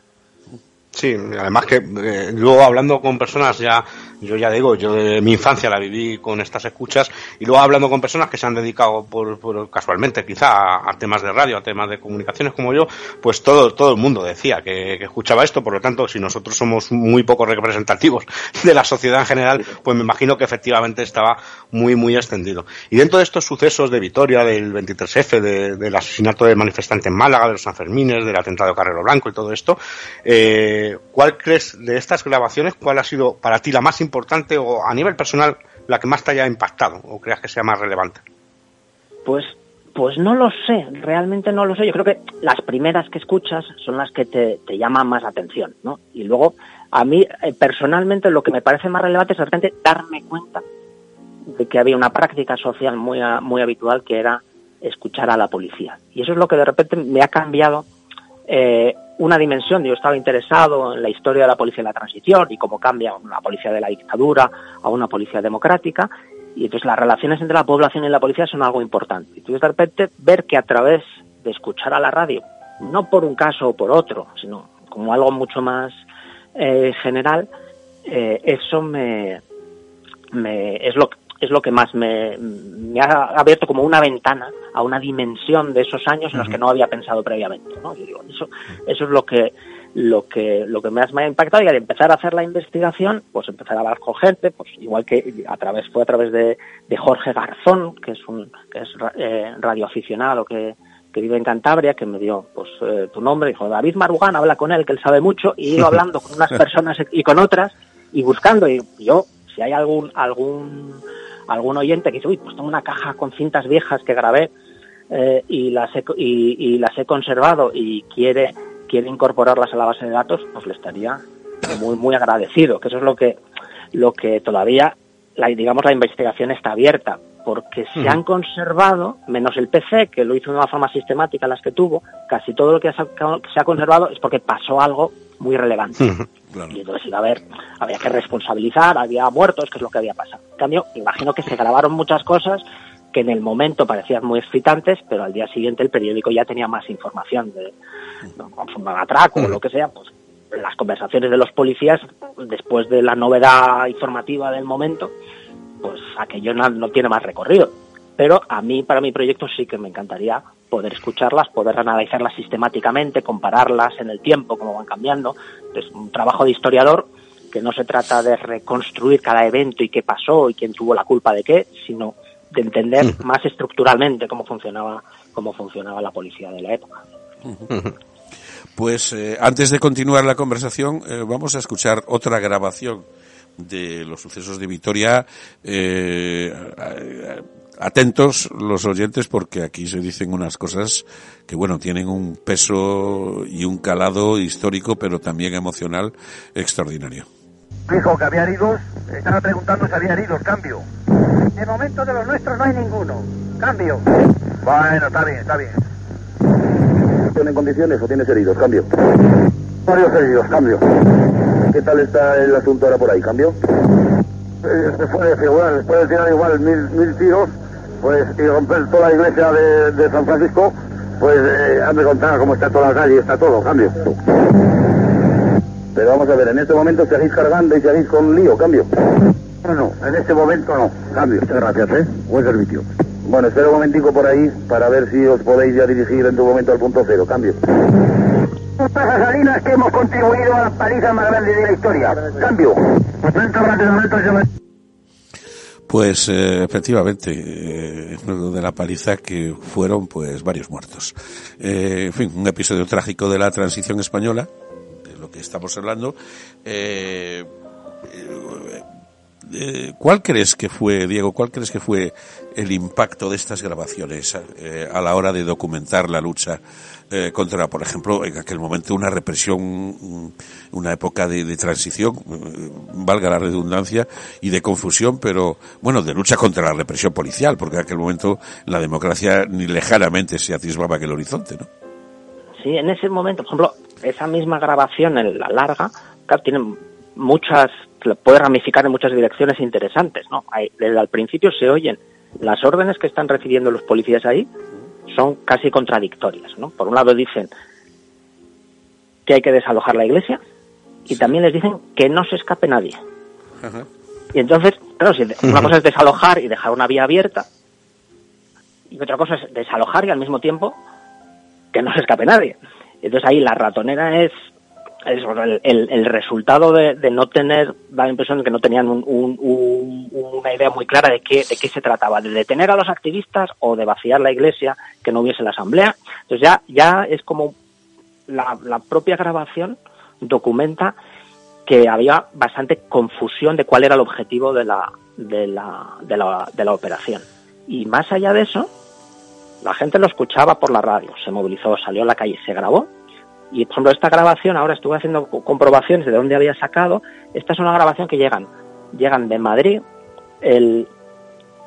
Sí, además que eh, luego hablando con personas ya Yo ya digo, yo de mi infancia la viví con estas escuchas y luego hablando con personas que se han dedicado por, casualmente quizá a, temas de radio, a temas de comunicaciones como yo, pues todo, todo el mundo decía que, escuchaba esto, por lo tanto, si nosotros somos muy poco representativos de la sociedad en general, pues me imagino que efectivamente estaba muy, muy extendido. Y dentro de estos sucesos de Vitoria, del 23F, del asesinato de manifestante en Málaga, de los Sanfermines, del atentado de Carrero Blanco y todo esto, eh, ¿cuál crees de estas grabaciones, cuál ha sido para ti la más importante o a nivel personal la que más te haya impactado o creas que sea más relevante? Pues pues no lo sé, realmente no lo sé. Yo creo que las primeras que escuchas son las que te, llaman más la atención, ¿no? Y luego, a mí, eh, personalmente, lo que me parece más relevante es de repente darme cuenta de que había una práctica social muy, muy habitual que era escuchar a la policía. Y eso es lo que de repente me ha cambiado eh, una dimensión. Yo estaba interesado en la historia de la policía de la transición y cómo cambia una policía de la dictadura a una policía democrática. Y entonces las relaciones entre la población y la policía son algo importante. Y entonces de repente ver que a través de escuchar a la radio, no por un caso o por otro, sino como algo mucho más eh, general, eh, eso me, me, es lo es lo que más me, me, ha abierto como una ventana a una dimensión de esos años en los que no había pensado previamente. ¿no? Yo digo, eso, eso es lo que lo que lo que más me ha impactado y al empezar a hacer la investigación pues empezar a hablar con gente pues igual que a través fue a través de, de Jorge Garzón que es un que es eh, radioaficionado que, que vive en Cantabria que me dio pues eh, tu nombre dijo David Marugán habla con él que él sabe mucho y he ido hablando con unas personas y con otras y buscando y yo si hay algún algún algún oyente que dice, uy, pues tengo una caja con cintas viejas que grabé eh, y, las he, y, las he conservado y quiere, quiere incorporarlas a la base de datos, pues le estaría muy, muy agradecido, que eso es lo que, lo que todavía, la, digamos, la investigación está abierta, porque se han conservado, menos el PC, que lo hizo de una forma sistemática las que tuvo, casi todo lo que se ha conservado es porque pasó algo muy relevante. Y entonces iba a haber, había que responsabilizar, había muertos, que es lo que había pasado. En cambio, imagino que se grabaron muchas cosas que en el momento parecían muy excitantes, pero al día siguiente el periódico ya tenía más información de un atraco o lo que sea, pues las conversaciones de los policías después de la novedad informativa del momento, pues aquello no tiene más recorrido. Pero a mí, para mi proyecto, sí que me encantaría poder escucharlas, poder analizarlas sistemáticamente, compararlas en el tiempo, cómo van cambiando. Es un trabajo de historiador que no se trata de reconstruir cada evento y qué pasó y quién tuvo la culpa de qué, sino de entender más estructuralmente cómo funcionaba cómo funcionaba la policía de la época. Pues eh, antes de continuar la conversación, eh, vamos a escuchar otra grabación de los sucesos de Vitoria. Eh, atentos los oyentes porque aquí se dicen unas cosas que bueno, tienen un peso y un calado histórico pero también emocional extraordinario. Dijo que había heridos, estaba preguntando si había heridos, cambio. De momento de los nuestros no hay ninguno, cambio. Bueno, está bien, está bien. ¿Tienen condiciones o tienes heridos? Cambio. Varios heridos, cambio. ¿Qué tal está el asunto ahora por ahí? ¿Cambio? Eh, después de figurar, después de tirar igual mil, mil tiros, pues y romper toda la iglesia de, San Francisco, pues eh, hazme contar cómo está toda la calle, está todo, cambio. Pero vamos a ver, en este momento seguís cargando y seguís con lío, cambio. No, no, en este momento no, cambio. Muchas gracias, ¿eh? Buen servicio. Bueno, espera un momentico por ahí para ver si os podéis ya dirigir en tu momento al punto cero, cambio. Pasa Salinas que hemos contribuido a la paliza más grande de la historia. Cambio. Pues eh, efectivamente, eh, de la paliza que fueron pues varios muertos. Eh, en fin, un episodio trágico de la transición española, de lo que estamos hablando. Eh, eh, ¿Cuál crees que fue, Diego, cuál crees que fue el impacto de estas grabaciones eh, a la hora de documentar la lucha eh, contra, por ejemplo, en aquel momento una represión, una época de, transición, valga la redundancia, y de confusión, pero bueno, de lucha contra la represión policial, porque en aquel momento la democracia ni lejanamente se atisbaba aquel horizonte, ¿no? Sí, en ese momento, por ejemplo, esa misma grabación en la larga, claro, tiene muchas puede ramificar en muchas direcciones interesantes, ¿no? desde al principio se oyen las órdenes que están recibiendo los policías ahí son casi contradictorias, ¿no? Por un lado dicen que hay que desalojar la iglesia y también les dicen que no se escape nadie. Y entonces, claro, si una cosa es desalojar y dejar una vía abierta, y otra cosa es desalojar y al mismo tiempo que no se escape nadie. Entonces ahí la ratonera es, es el, el, resultado de, de, no tener, da la impresión de que no tenían un, un, una idea muy clara de qué, de qué se trataba, de detener a los activistas o de vaciar la iglesia, que no hubiese la asamblea. Entonces ya, ya es como la, la propia grabación documenta que había bastante confusión de cuál era el objetivo de la, de la, de la, de la operación. Y más allá de eso, la gente lo escuchaba por la radio, se movilizó, salió a la calle, se grabó. Y por ejemplo, esta grabación, ahora estuve haciendo comprobaciones de dónde había sacado. Esta es una grabación que llegan, llegan de Madrid, el,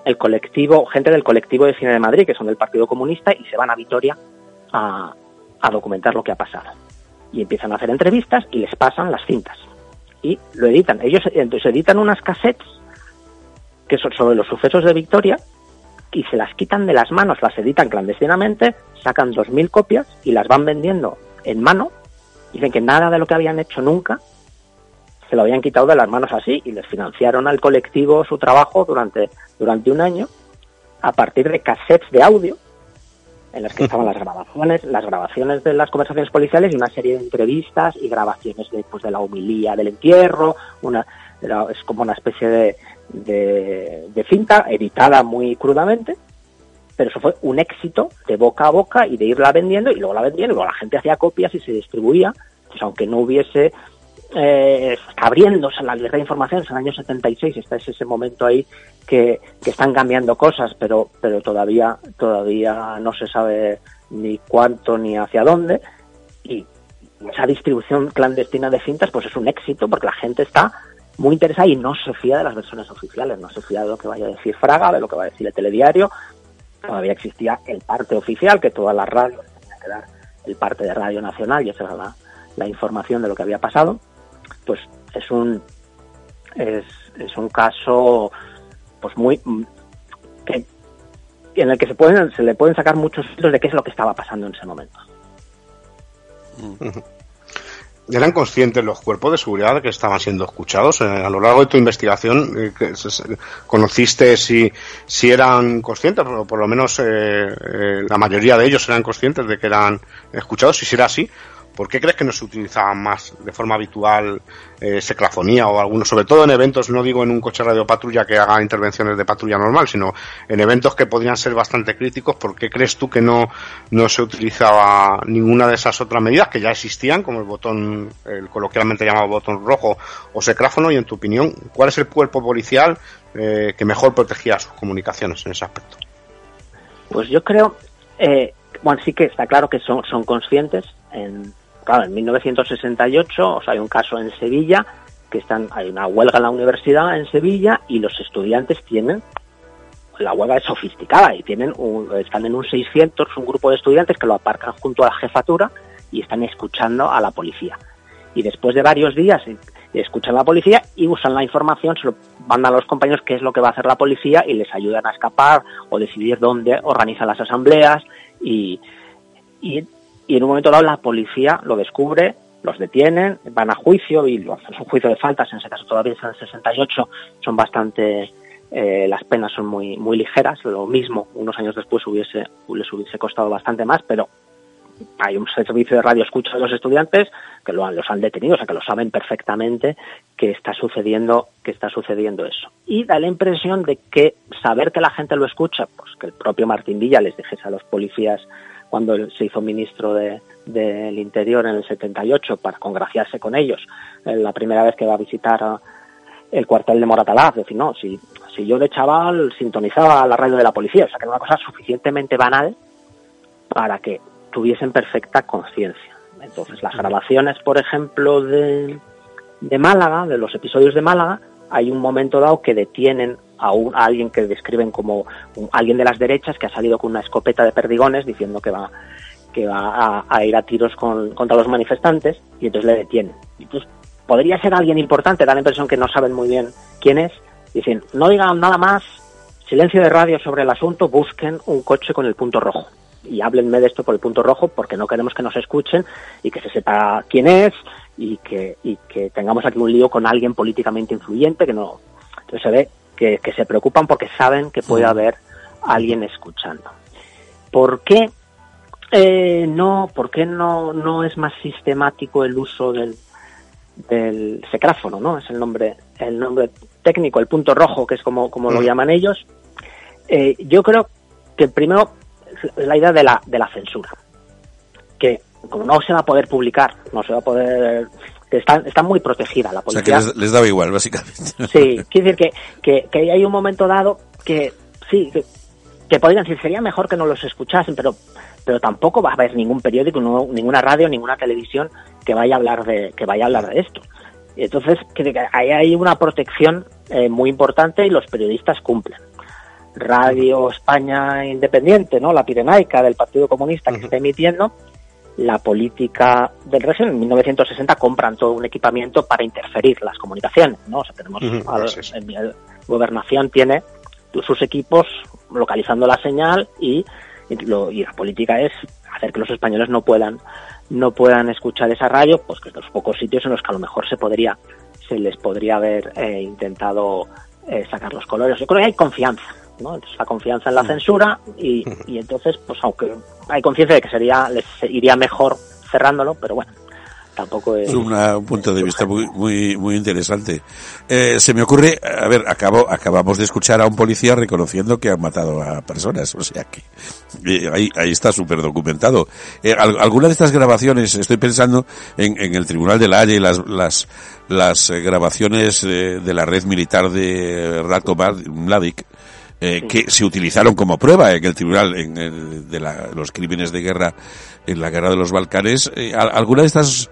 el colectivo, gente del colectivo de cine de Madrid, que son del Partido Comunista, y se van a Vitoria a, a documentar lo que ha pasado. Y empiezan a hacer entrevistas y les pasan las cintas. Y lo editan. Ellos entonces editan unas cassettes que son sobre los sucesos de Victoria y se las quitan de las manos, las editan clandestinamente, sacan 2.000 copias y las van vendiendo en mano. Dicen que nada de lo que habían hecho nunca se lo habían quitado de las manos así y les financiaron al colectivo su trabajo durante, durante un año a partir de cassettes de audio en las que estaban las grabaciones, las grabaciones de las conversaciones policiales y una serie de entrevistas y grabaciones de, pues, de la humilía del entierro, una, es como una especie de, de, cinta editada muy crudamente, pero eso fue un éxito de boca a boca y de irla vendiendo y luego la vendían y luego la gente hacía copias y se distribuía, pues aunque no hubiese eh, abriéndose la guerra de información en el año 76 está es ese momento ahí que, que, están cambiando cosas pero pero todavía todavía no se sabe ni cuánto ni hacia dónde y esa distribución clandestina de cintas pues es un éxito porque la gente está muy interesada y no se fía de las versiones oficiales, no se fía de lo que vaya a decir Fraga, de lo que va a decir el telediario. Todavía existía el parte oficial, que todas las radios tenían que dar el parte de Radio Nacional y esa era la, la información de lo que había pasado. Pues es un es, es un caso pues muy que, en el que se pueden se le pueden sacar muchos filtros de qué es lo que estaba pasando en ese momento. ¿Eran conscientes los cuerpos de seguridad que estaban siendo escuchados? Eh, a lo largo de tu investigación, eh, ¿conociste si, si eran conscientes? O por lo menos eh, la mayoría de ellos eran conscientes de que eran escuchados. Si era así, ¿Por qué crees que no se utilizaba más de forma habitual eh, o alguno, sobre todo en eventos, no digo en un coche radio patrulla que haga intervenciones de patrulla normal, sino en eventos que podrían ser bastante críticos? ¿Por qué crees tú que no, no se utilizaba ninguna de esas otras medidas que ya existían, como el botón, el coloquialmente llamado botón rojo o secráfono? Y en tu opinión, ¿cuál es el cuerpo policial eh, que mejor protegía sus comunicaciones en ese aspecto? Pues yo creo, eh, bueno, sí que está claro que son, son conscientes en, claro, en 1968 o sea, hay un caso en Sevilla que están, hay una huelga en la universidad en Sevilla y los estudiantes tienen, la huelga es sofisticada y tienen un, están en un 600, un grupo de estudiantes que lo aparcan junto a la jefatura y están escuchando a la policía. Y después de varios días eh, escuchan a la policía y usan la información, se lo mandan a los compañeros qué es lo que va a hacer la policía y les ayudan a escapar o decidir dónde organizan las asambleas y, y y en un momento dado la policía lo descubre, los detienen, van a juicio y lo hacen un juicio de faltas, en ese caso todavía es en el 68, son bastante, eh, las penas son muy, muy ligeras, lo mismo unos años después hubiese, les hubiese costado bastante más, pero hay un servicio de radio escucha de los estudiantes que lo han, los han detenido, o sea que lo saben perfectamente que está sucediendo, que está sucediendo eso. Y da la impresión de que saber que la gente lo escucha, pues que el propio Martín Villa les dijese a los policías cuando se hizo ministro del de, Interior en el 78 para congraciarse con ellos. Eh, la primera vez que va a visitar el cuartel de Moratalaz, decir, no, si, si yo de chaval sintonizaba la radio de la policía, o sea que era una cosa suficientemente banal para que tuviesen perfecta conciencia. Entonces, las grabaciones, por ejemplo, de, de Málaga, de los episodios de Málaga, hay un momento dado que detienen a, un, alguien que describen como alguien de las derechas que ha salido con una escopeta de perdigones diciendo que va que va a, ir a tiros contra los manifestantes y entonces le detienen. Entonces, podría ser alguien importante, da la impresión que no saben muy bien quién es. Dicen, no digan nada más, silencio de radio sobre el asunto, busquen un coche con el punto rojo. Y háblenme de esto por el punto rojo porque no queremos que nos escuchen y que se sepa quién es y que, y que tengamos aquí un lío con alguien políticamente influyente que no, Entonces se ve que, que se preocupan porque saben que puede haber alguien escuchando. ¿Por qué eh, no, ¿por qué no, no es más sistemático el uso del, del secráfono, ¿no? Es el nombre, el nombre técnico, el punto rojo, que es como, como lo llaman ellos. Eh, yo creo que primero es la idea de la, de la censura. Que como no se va a poder publicar, no se va a poder que está, está muy protegida la O sea, policía. que les, les daba igual, básicamente. Sí, quiere decir que, que, que hay un momento dado que sí, que, que podrían decir, sería mejor que no los escuchasen, pero, pero tampoco va a haber ningún periódico, no- ninguna radio, ninguna televisión que vaya a hablar de, que vaya a hablar de esto. Entonces, que, que ahí hay una protección eh, muy importante y los periodistas cumplen. Radio España Independiente, ¿no? La Pirenaica del Partido Comunista que está emitiendo, la política del régimen. En 1960 compran todo un equipamiento para interferir las comunicaciones, ¿no? O sea, tenemos al- es. en mi gobernación tiene sus equipos localizando la señal y, y lo- y la política es hacer que los españoles no puedan no puedan escuchar esa radio, pues que los pocos sitios en los que a lo mejor se podría se les podría haber eh, intentado eh, sacar los colores. Yo creo que hay confianza, ¿no? Entonces la confianza en la censura y, y entonces, pues aunque hay conciencia de que sería les iría mejor cerrándolo, pero bueno, tampoco es una- un punto de vista muy, muy, muy interesante. Eh, se me ocurre, a ver, acabo, acabamos de escuchar a un policía reconociendo que han matado a personas, o sea que eh, ahí, ahí está súper documentado. Eh, al- alguna de estas grabaciones, estoy pensando en, en el Tribunal de la Haya y las, las, las eh, grabaciones eh, de la red militar de Ratko Mlad- Mladic, eh, que se utilizaron como prueba en el tribunal en el- de la- los crímenes de guerra en la guerra de los Balcanes. Eh, al- ¿Alguna de estas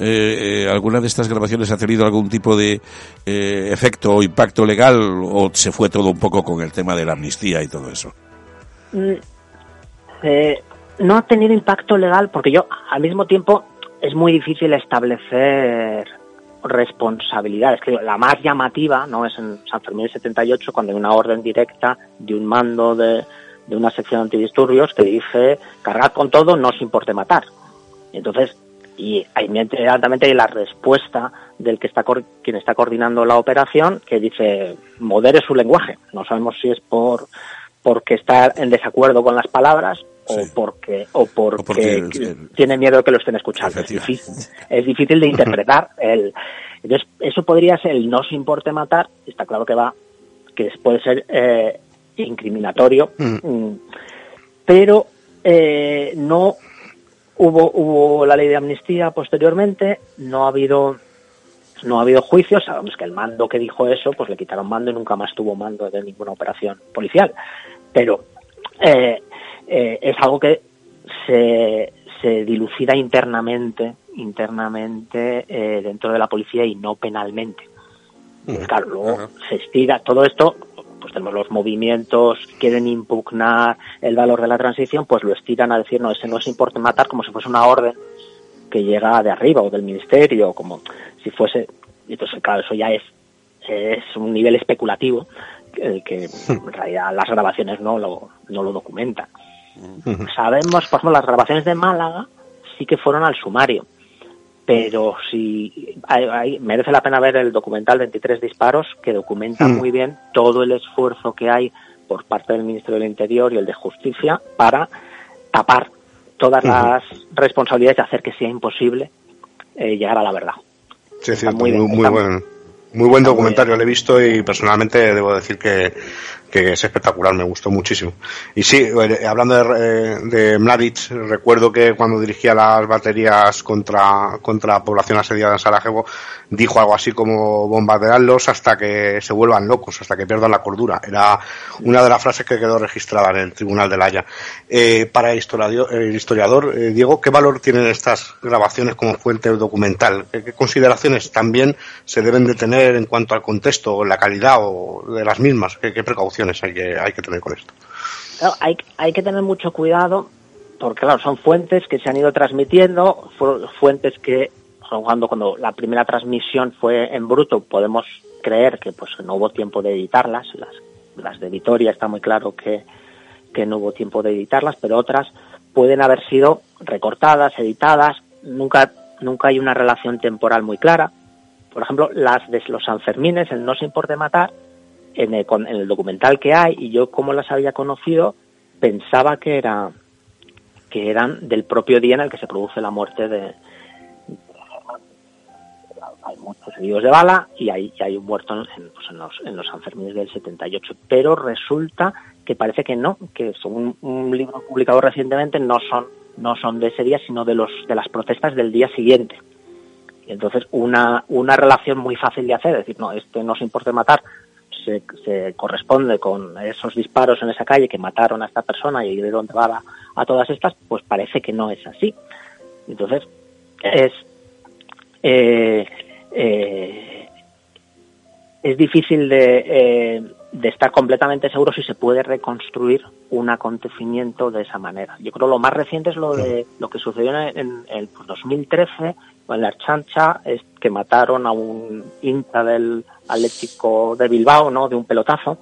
eh, alguna de estas grabaciones ha tenido algún tipo de eh, efecto o impacto legal o se fue todo un poco con el tema de la amnistía y todo eso? Mm, no ha tenido impacto legal porque yo al mismo tiempo es muy difícil establecer responsabilidades. Creo, la más llamativa no es en San Fermín del 78 cuando hay una orden directa de un mando de, de una sección antidisturbios que dice cargad con todo, no os importe matar. Entonces, y inmediatamente hay la respuesta del que está quien está coordinando la operación que dice modere su lenguaje. No sabemos si es por porque está en desacuerdo con las palabras o Sí. porque o porque, porque, tiene miedo que lo estén escuchando. Es difícil, es difícil de interpretar. El, entonces, eso podría ser el no se importe matar. Está claro que va que puede ser eh, incriminatorio, mm, pero eh, no hubo hubo la ley de amnistía posteriormente, no ha habido no ha habido juicios, sabemos que el mando que dijo eso, pues le quitaron mando y nunca más tuvo mando de ninguna operación policial. Pero eh, eh, es algo que se, se dilucida internamente, internamente eh, dentro de la policía y no penalmente. Pues claro, luego se estira. Todo esto, pues tenemos los movimientos quieren impugnar el valor de la transición, pues lo estiran a decir, no, ese no es importe matar como si fuese una orden que llega de arriba o del ministerio, como si fuese, y entonces claro, eso ya es, es un nivel especulativo, que en realidad las grabaciones no lo, no lo documentan. Sabemos, por ejemplo, las grabaciones de Málaga sí que fueron al sumario, pero si hay- hay- merece la pena ver el documental 23 disparos que documenta muy bien todo el esfuerzo que hay por parte del Ministerio del Interior y el de Justicia para tapar todas las responsabilidades de hacer que sea imposible eh, llegar a la verdad. Sí, Está muy muy, bien, muy está- buen, muy buen documentario, lo he visto y personalmente debo decir que, que es espectacular, me gustó muchísimo. Y sí, eh, hablando de, eh, de Mladic, recuerdo que cuando dirigía las baterías contra, contra población asediada en Sarajevo, dijo algo así como bombardearlos hasta que se vuelvan locos, hasta que pierdan la cordura. Era una de las frases que quedó registrada en el Tribunal de la Haya. Eh, para el historiador, eh, Diego, ¿qué valor tienen estas grabaciones como fuente documental? ¿Qué, consideraciones también se deben de tener en cuanto al contexto la calidad o de las mismas? ¿Qué, qué precauciones hay que, hay que tener con esto? Claro, hay, hay que tener mucho cuidado porque, claro, son fuentes que se han ido transmitiendo, fu- fuentes que, cuando, cuando la primera transmisión fue en bruto, podemos creer que pues no hubo tiempo de editarlas. Las, las de Vitoria está muy claro que, que no hubo tiempo de editarlas, pero otras pueden haber sido recortadas, editadas. Nunca, nunca hay una relación temporal muy clara. por ejemplo, las de los Sanfermines, el No se importe matar, en el, en el documental que hay, y yo como las había conocido, pensaba que era que eran del propio día en el que se produce la muerte de, hay muchos heridos de bala y hay, hay un muerto en, pues en, los, en los Sanfermines del 78. Pero resulta que parece que no, que según un libro publicado recientemente no son, no son de ese día, sino de, los, de las protestas del día siguiente. Y entonces una, una relación muy fácil de hacer, es decir, no, este no se importa matar, se, se, corresponde con esos disparos en esa calle que mataron a esta persona y de dónde va a, todas estas, pues parece que no es así. Entonces, es, eh, eh, es difícil de, eh, de, estar completamente seguro si se puede reconstruir un acontecimiento de esa manera. Yo creo lo más reciente es lo de lo que sucedió en, el 2013 en la Archancha, es que mataron a un hincha del Atlético de Bilbao, ¿no? De un pelotazo.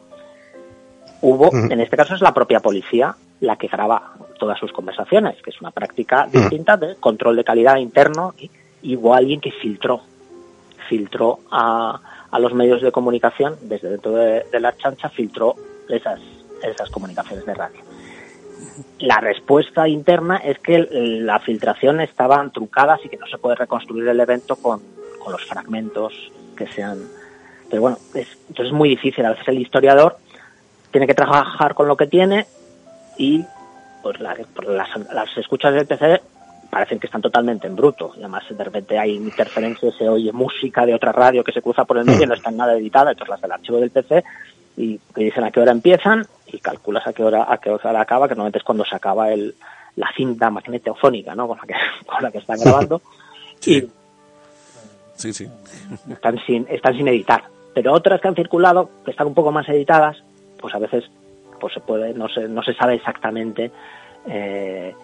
Hubo, en este caso es la propia policía la que graba todas sus conversaciones, que es una práctica distinta de control de calidad interno, y, y hubo alguien que filtró filtró a, a los medios de comunicación, desde dentro de, de, la chancha, filtró esas, esas comunicaciones de radio. La respuesta interna es que la filtración estaban trucadas y que no se puede reconstruir el evento con, con los fragmentos que sean. Pero bueno, es, entonces es muy difícil. A veces el historiador tiene que trabajar con lo que tiene y pues la, las, las escuchas del PC parecen que están totalmente en bruto. Y además, de repente hay interferencias, se oye música de otra radio que se cruza por el medio y no están nada editada, entonces las del archivo del PC y te dicen a qué hora empiezan y calculas a qué hora a qué hora acaba, que normalmente es cuando se acaba el, la cinta magnetofónica, ¿no? Con la que, con la que están grabando. Sí. Y sí, sí. Están sin, están sin editar. Pero otras que han circulado, que están un poco más editadas, pues a veces pues se puede, no se, no se sabe exactamente eh,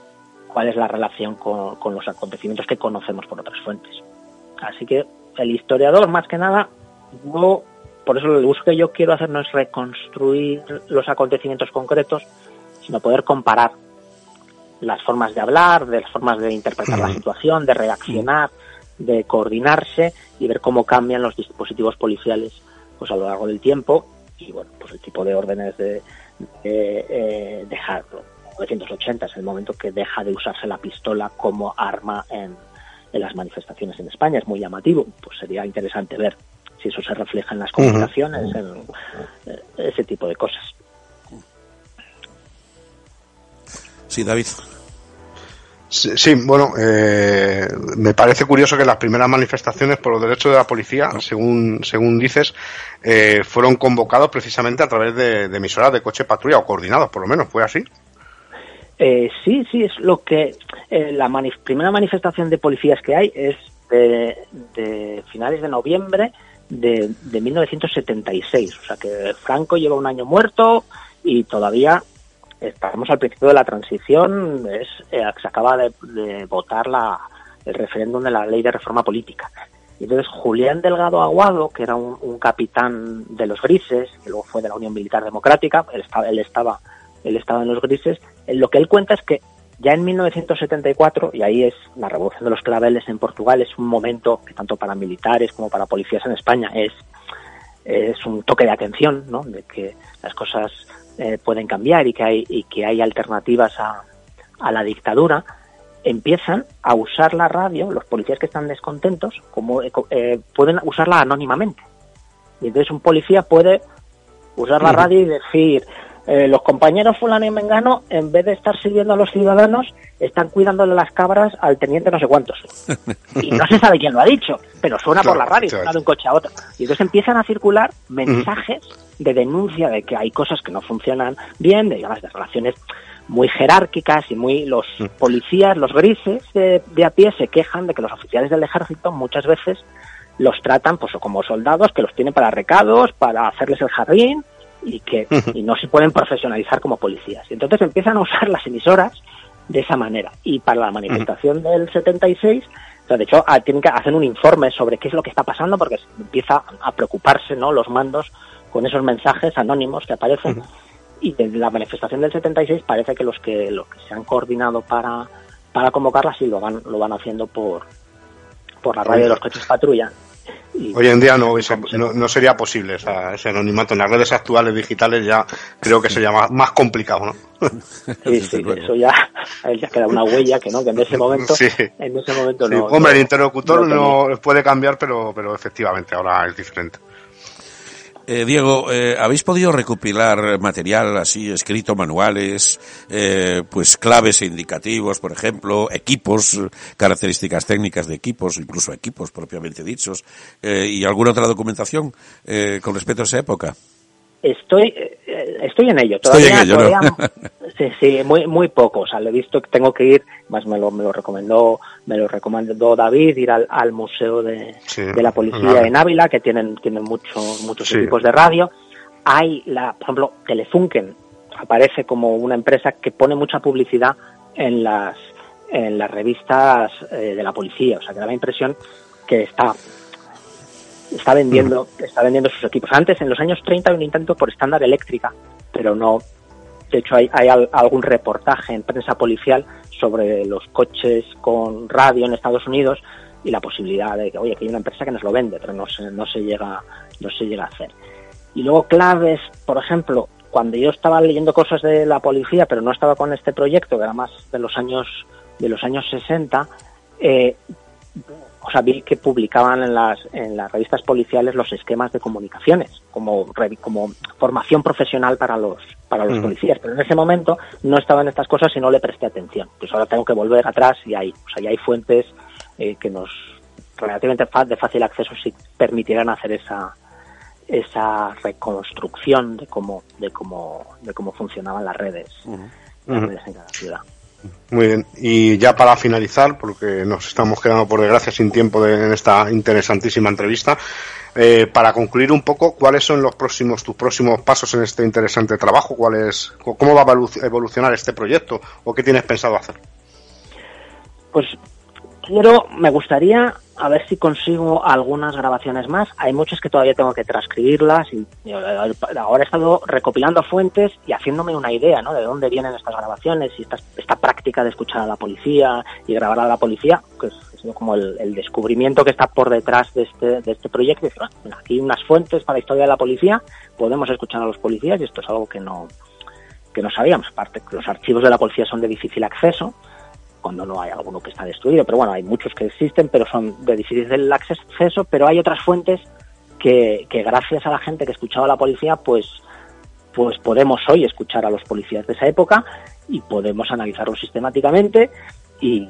cuál es la relación con, con, los acontecimientos que conocemos por otras fuentes. Así que el historiador, más que nada, no, por eso el uso que yo quiero hacer no es reconstruir los acontecimientos concretos, sino poder comparar las formas de hablar, de las formas de interpretar la situación, de reaccionar, de coordinarse y ver cómo cambian los dispositivos policiales pues a lo largo del tiempo y bueno, pues el tipo de órdenes de, de eh, dejarlo 1980 es el momento que deja de usarse la pistola como arma en, en, las manifestaciones en España. Es muy llamativo. Pues sería interesante ver si eso se refleja en las comunicaciones, uh -huh. en, en ese tipo de cosas. Sí, David. Sí, sí, bueno, eh, me parece curioso que las primeras manifestaciones por los derechos de la policía, según, según dices, eh, fueron convocados precisamente a través de, de emisoras de coche patrulla o coordinados, por lo menos, ¿fue así? Eh, sí, sí, es lo que eh, la manif primera manifestación de policías que hay es de, de finales de noviembre de, de, 1976. O sea que Franco lleva un año muerto y todavía estamos al principio de la transición. Es, eh, se acaba de, de votar la, el referéndum de la ley de reforma política. Y entonces Julián Delgado Aguado, que era un, un, capitán de los grises, que luego fue de la Unión Militar Democrática, él estaba, él estaba él estaba en los grises, lo que él cuenta es que ya en 1974, y ahí es la revolución de los claveles en Portugal, es un momento que tanto para militares como para policías en España es, es un toque de atención, ¿no? de que las cosas eh, pueden cambiar y que hay, y que hay alternativas a, a la dictadura, empiezan a usar la radio, los policías que están descontentos, como eh, pueden usarla anónimamente. Y entonces un policía puede usar la radio y decir, eh, los compañeros fulano y mengano, en vez de estar sirviendo a los ciudadanos, están cuidándole las cabras al teniente no sé cuántos. Y no se sabe quién lo ha dicho, pero suena claro, por la radio, suena de un coche a otro. Y entonces empiezan a circular mensajes de denuncia de que hay cosas que no funcionan bien, de, digamos, de relaciones muy jerárquicas y muy los policías, los grises de, de a pie se quejan de que los oficiales del ejército muchas veces los tratan pues como soldados que los tienen para recados, para hacerles el jardín y que y no se pueden profesionalizar como policías. Y entonces empiezan a usar las emisoras de esa manera. Y para la manifestación del 76, o sea, de hecho, tienen que hacer un informe sobre qué es lo que está pasando porque empieza a preocuparse ¿no? los mandos con esos mensajes anónimos que aparecen. Y de la manifestación del 76 parece que los que los que se han coordinado para, para convocarla sí lo van, lo van haciendo por, por la radio de los coches patrulla. Hoy en día no, no, sería posible ese anonimato. En las redes actuales digitales ya creo que sería más, más complicado, ¿no? Sí, sí, eso ya, ya queda una huella que no, que en ese momento, en ese momento no. Hombre, el interlocutor no, puede cambiar, pero, pero efectivamente ahora es diferente. Eh, Diego, eh, ¿habéis podido recopilar material así escrito, manuales, eh, pues claves e indicativos, por ejemplo, equipos, características técnicas de equipos, incluso equipos propiamente dichos, y alguna otra documentación con respecto a esa época? Estoy, estoy en ello. Todavía, sí, sí, muy, muy poco. O sea, lo he visto que tengo que ir, más me lo, me lo recomendó, me lo recomendó David, ir al, al museo de, de la policía en Ávila, que tienen, tienen muchos muchos equipos de radio. Hay la, por ejemplo, Telefunken aparece como una empresa que pone mucha publicidad en las, en las revistas eh, de la policía. O sea, que da la impresión que está está vendiendo, está vendiendo sus equipos. Antes, en los años 30, hay un intento por estándar eléctrica, pero no. De hecho, hay, hay algún reportaje en prensa policial sobre los coches con radio en Estados Unidos y la posibilidad de que, oye, que hay una empresa que nos lo vende, pero no se, no se llega, no se llega a hacer. Y luego claves, por ejemplo, cuando yo estaba leyendo cosas de la policía, pero no estaba con este proyecto, que era más de los años, de los años 60, eh, o sea, vi que publicaban en las, en las revistas policiales los esquemas de comunicaciones como, como formación profesional para los, para los policías. Pero en ese momento no estaban estas cosas y no le presté atención. Pues ahora tengo que volver atrás y hay, o sea, ya hay fuentes eh, que nos relativamente de fácil acceso si permitieran hacer esa, esa reconstrucción de cómo, de cómo, de cómo funcionaban las redes, las redes en cada ciudad. Muy bien. Y ya para finalizar, porque nos estamos quedando por desgracia sin tiempo en esta interesantísima entrevista, eh, para concluir un poco, ¿cuáles son los próximos, tus próximos pasos en este interesante trabajo? ¿Cuál es, ¿Cómo va a evolucionar este proyecto? ¿O qué tienes pensado hacer? Pues quiero, me gustaría a ver si consigo algunas grabaciones más. Hay muchas que todavía tengo que transcribirlas y, ahora he estado recopilando fuentes y haciéndome una idea, ¿no? De dónde vienen estas grabaciones y esta, esta práctica de escuchar a la policía y grabar a la policía, que es, como el, descubrimiento que está por detrás de este, de este proyecto. Y aquí unas fuentes para la historia de la policía, podemos escuchar a los policías y esto es algo que no que no sabíamos. Aparte, los archivos de la policía son de difícil acceso cuando no hay alguno que está destruido, pero bueno, hay muchos que existen, pero son de difícil acceso, pero hay otras fuentes que, gracias a la gente que escuchaba a la policía, pues, pues podemos hoy escuchar a los policías de esa época y podemos analizarlos sistemáticamente y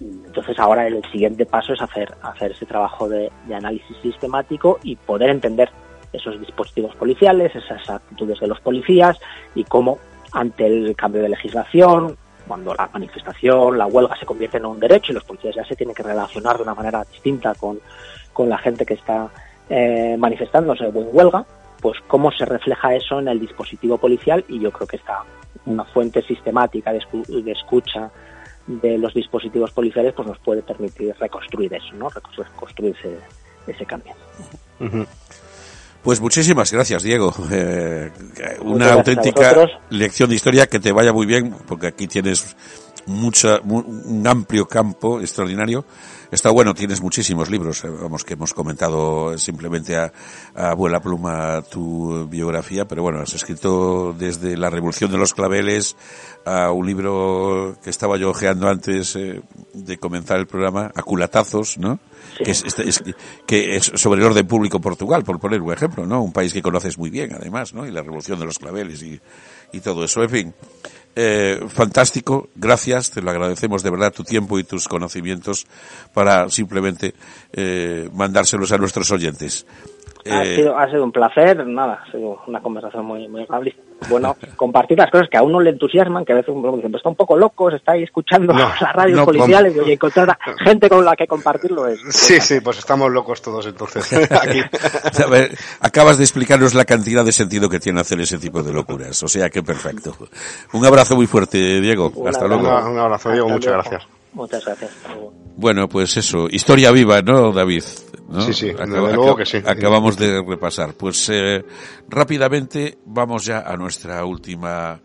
entonces ahora el siguiente paso es hacer, hacer ese trabajo de análisis sistemático y poder entender esos dispositivos policiales, esas actitudes de los policías y cómo ante el cambio de legislación, cuando la manifestación, la huelga se convierte en un derecho y los policías ya se tienen que relacionar de una manera distinta con, con la gente que está eh, manifestándose en huelga, pues cómo se refleja eso en el dispositivo policial y yo creo que está una fuente sistemática de, escucha de los dispositivos policiales pues nos puede permitir reconstruir eso, ¿no? reconstruir ese, ese cambio. Pues muchísimas gracias, Diego. Eh, una auténtica lección de historia que te vaya muy bien, porque aquí tienes mucha, un amplio campo extraordinario Está bueno, tienes muchísimos libros, eh, vamos, que hemos comentado simplemente a, a abuela pluma tu biografía, pero bueno, has escrito desde La Revolución de los Claveles a un libro que estaba yo ojeando antes eh, de comenzar el programa, a culatazos, ¿no? Que, es, que es sobre el orden público Portugal, por poner un ejemplo, ¿no? Un país que conoces muy bien, además, ¿no? Y la Revolución de los Claveles y, y todo eso, en fin. Eh, fantástico, gracias, te lo agradecemos de verdad tu tiempo y tus conocimientos para simplemente eh, mandárselos a nuestros oyentes. Ha, eh, sido, ha sido un placer, nada, ha sido una conversación muy, muy agradable. Bueno, compartir las cosas que a uno le entusiasman, que a veces uno dice, pues está un poco loco, se está ahí escuchando las radios policiales y encontrar gente con la que compartirlo es. Sí, sí, pues estamos locos todos entonces. Aquí. acabas de explicarnos la cantidad de sentido que tiene hacer ese tipo de locuras, o sea que perfecto. Un abrazo muy fuerte, Diego. Hasta luego. Un abrazo, Diego, muchas gracias. Muchas gracias. Bueno, pues eso, historia viva, ¿no, David? Sí, sí, luego que sí. Acabamos de repasar. Pues eh, rápidamente vamos ya a nuestra última